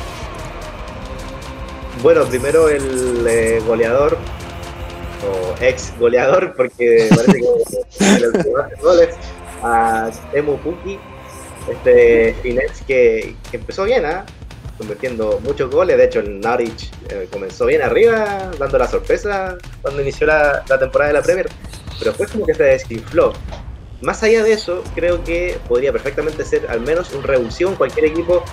C: Bueno, primero el eh, goleador, o ex goleador, porque parece que *laughs* el que más hace goles, a Temu Puki, este finés que, empezó bien, ¿ah? convirtiendo muchos goles. De hecho, el Norwich eh, comenzó bien arriba, dando la sorpresa cuando inició la, temporada de la Premier, pero fue como que se desinfló. Más allá de eso, creo que podría perfectamente ser al menos un revulsivo cualquier equipo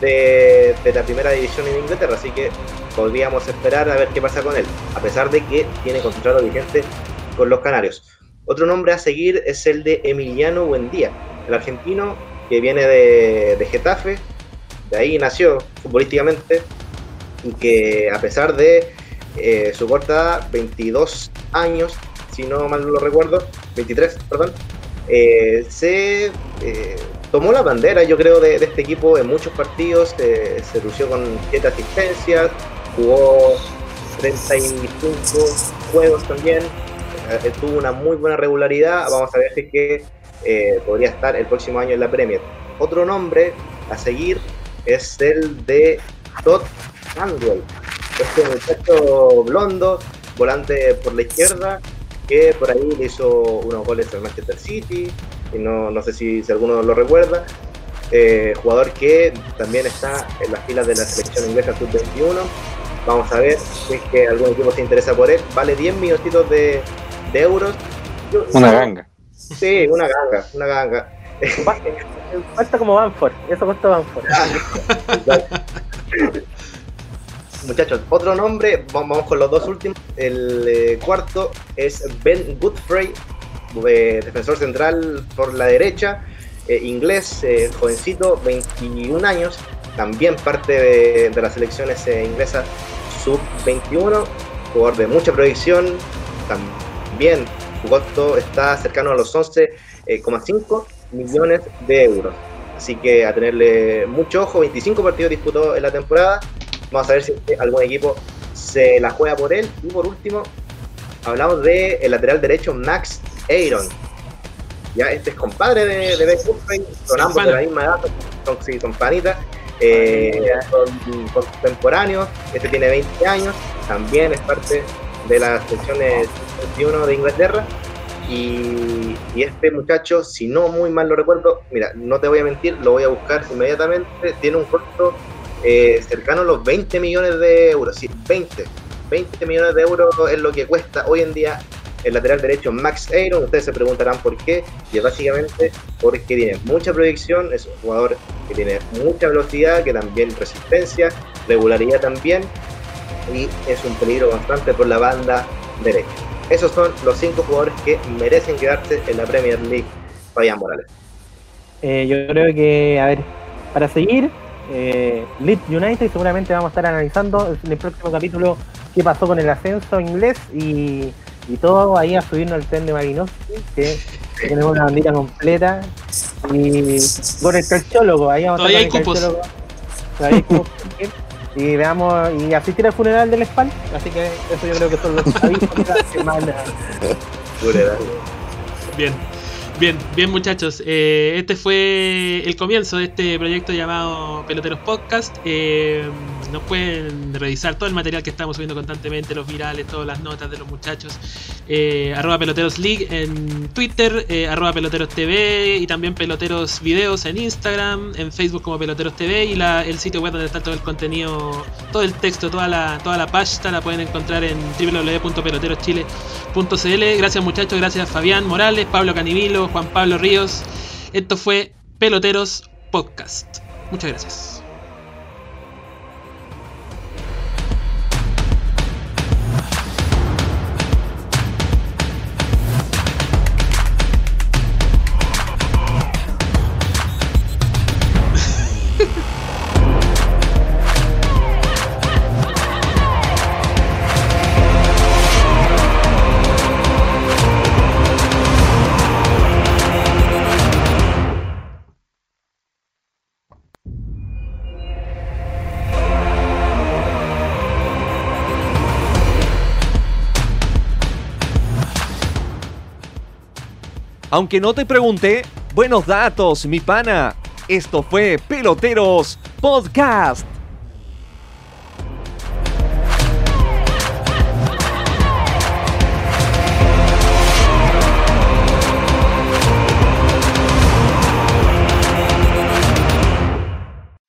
C: de, de la primera división en Inglaterra, así que podríamos esperar a ver qué pasa con él, a pesar de que tiene contrato vigente con los Canarios. Otro nombre a seguir es el de Emiliano Buendía, el argentino que viene de, de Getafe, de ahí nació futbolísticamente, y que a pesar de eh, su corta edad, 22 años, si no mal lo recuerdo, 23, perdón, eh, se eh, tomó la bandera, yo creo, de, este equipo en muchos partidos, se lució con 7 asistencias, jugó 35 juegos también, tuvo una muy buena regularidad, vamos a ver si es que podría estar el próximo año en la Premier. Otro nombre a seguir es el de Todd Handwell, este muchacho blondo, volante por la izquierda, que por ahí le hizo unos goles al Manchester City, y no, no sé si, si alguno lo recuerda. Eh, jugador que también está en las filas de la selección inglesa sub-21. Vamos a ver si es que algún equipo se interesa por él. Vale 10 minutitos de, de euros.
D: una ganga.
C: Sí, una ganga, una ganga.
E: Cuesta como Banford, eso cuesta Banford. *laughs*
C: Muchachos, otro nombre, vamos con los dos últimos. El eh, cuarto es Ben Goodfrey, eh, defensor central por la derecha, eh, inglés, jovencito, 21 años, también parte de, las selecciones inglesas sub-21, jugador de mucha proyección, también su costo está cercano a los 11,5 millones de euros. Así que a tenerle mucho ojo, 25 partidos disputó en la temporada, Vamos a ver si algún equipo se la juega por él. Y por último, hablamos del el lateral derecho Max Aaron. Ya, este es compadre de, de Ben son ambos de la misma edad, son, sí, son panitas, eh, son contemporáneos. Este tiene 20 años, también es parte de las selecciones 21 de Inglaterra. Y, este muchacho, si no muy mal lo recuerdo, mira, no te voy a mentir, lo voy a buscar inmediatamente. Tiene un corto eh, cercano a los 20 millones de euros. Sí, 20. 20 millones de euros es lo que cuesta hoy en día el lateral derecho Max Aaron. Ustedes se preguntarán por qué. Y básicamente porque tiene mucha proyección, es un jugador que tiene mucha velocidad, que también resistencia, regularidad también. Y es un peligro constante por la banda derecha. Esos son los cinco jugadores que merecen quedarse en la Premier League. Fabián Morales.
E: Eh, yo creo que, a ver, para seguir, eh, Leeds United seguramente vamos a estar analizando en el próximo capítulo qué pasó con el ascenso inglés y, todo ahí a subirnos al tren de Marinovsky, que tenemos una bandita completa. Y con el calciólogo, ahí vamos a estar con el calciólogo. Y veamos y asistir al funeral del Spal. Así que eso yo creo que son los *laughs* avisos de la semana.
B: Bien. Bien, bien muchachos, eh, este fue el comienzo de este proyecto llamado Peloteros Podcast. Eh, nos pueden revisar todo el material que estamos subiendo constantemente, los virales, todas las notas de los muchachos. Eh, arroba Peloteros League en Twitter, arroba Peloteros TV y también Peloteros Videos en Instagram, en Facebook como Peloteros TV y el sitio web donde está todo el contenido, todo el texto, toda la, toda la pasta la pueden encontrar en www.peloteroschile.cl. Gracias muchachos, gracias Fabián Morales, Pablo Canivilo. Juan Pablo Ríos. Esto fue Peloteros Podcast. Muchas gracias.
A: Aunque no te pregunté, buenos datos, mi pana. Esto fue Peloteros Podcast.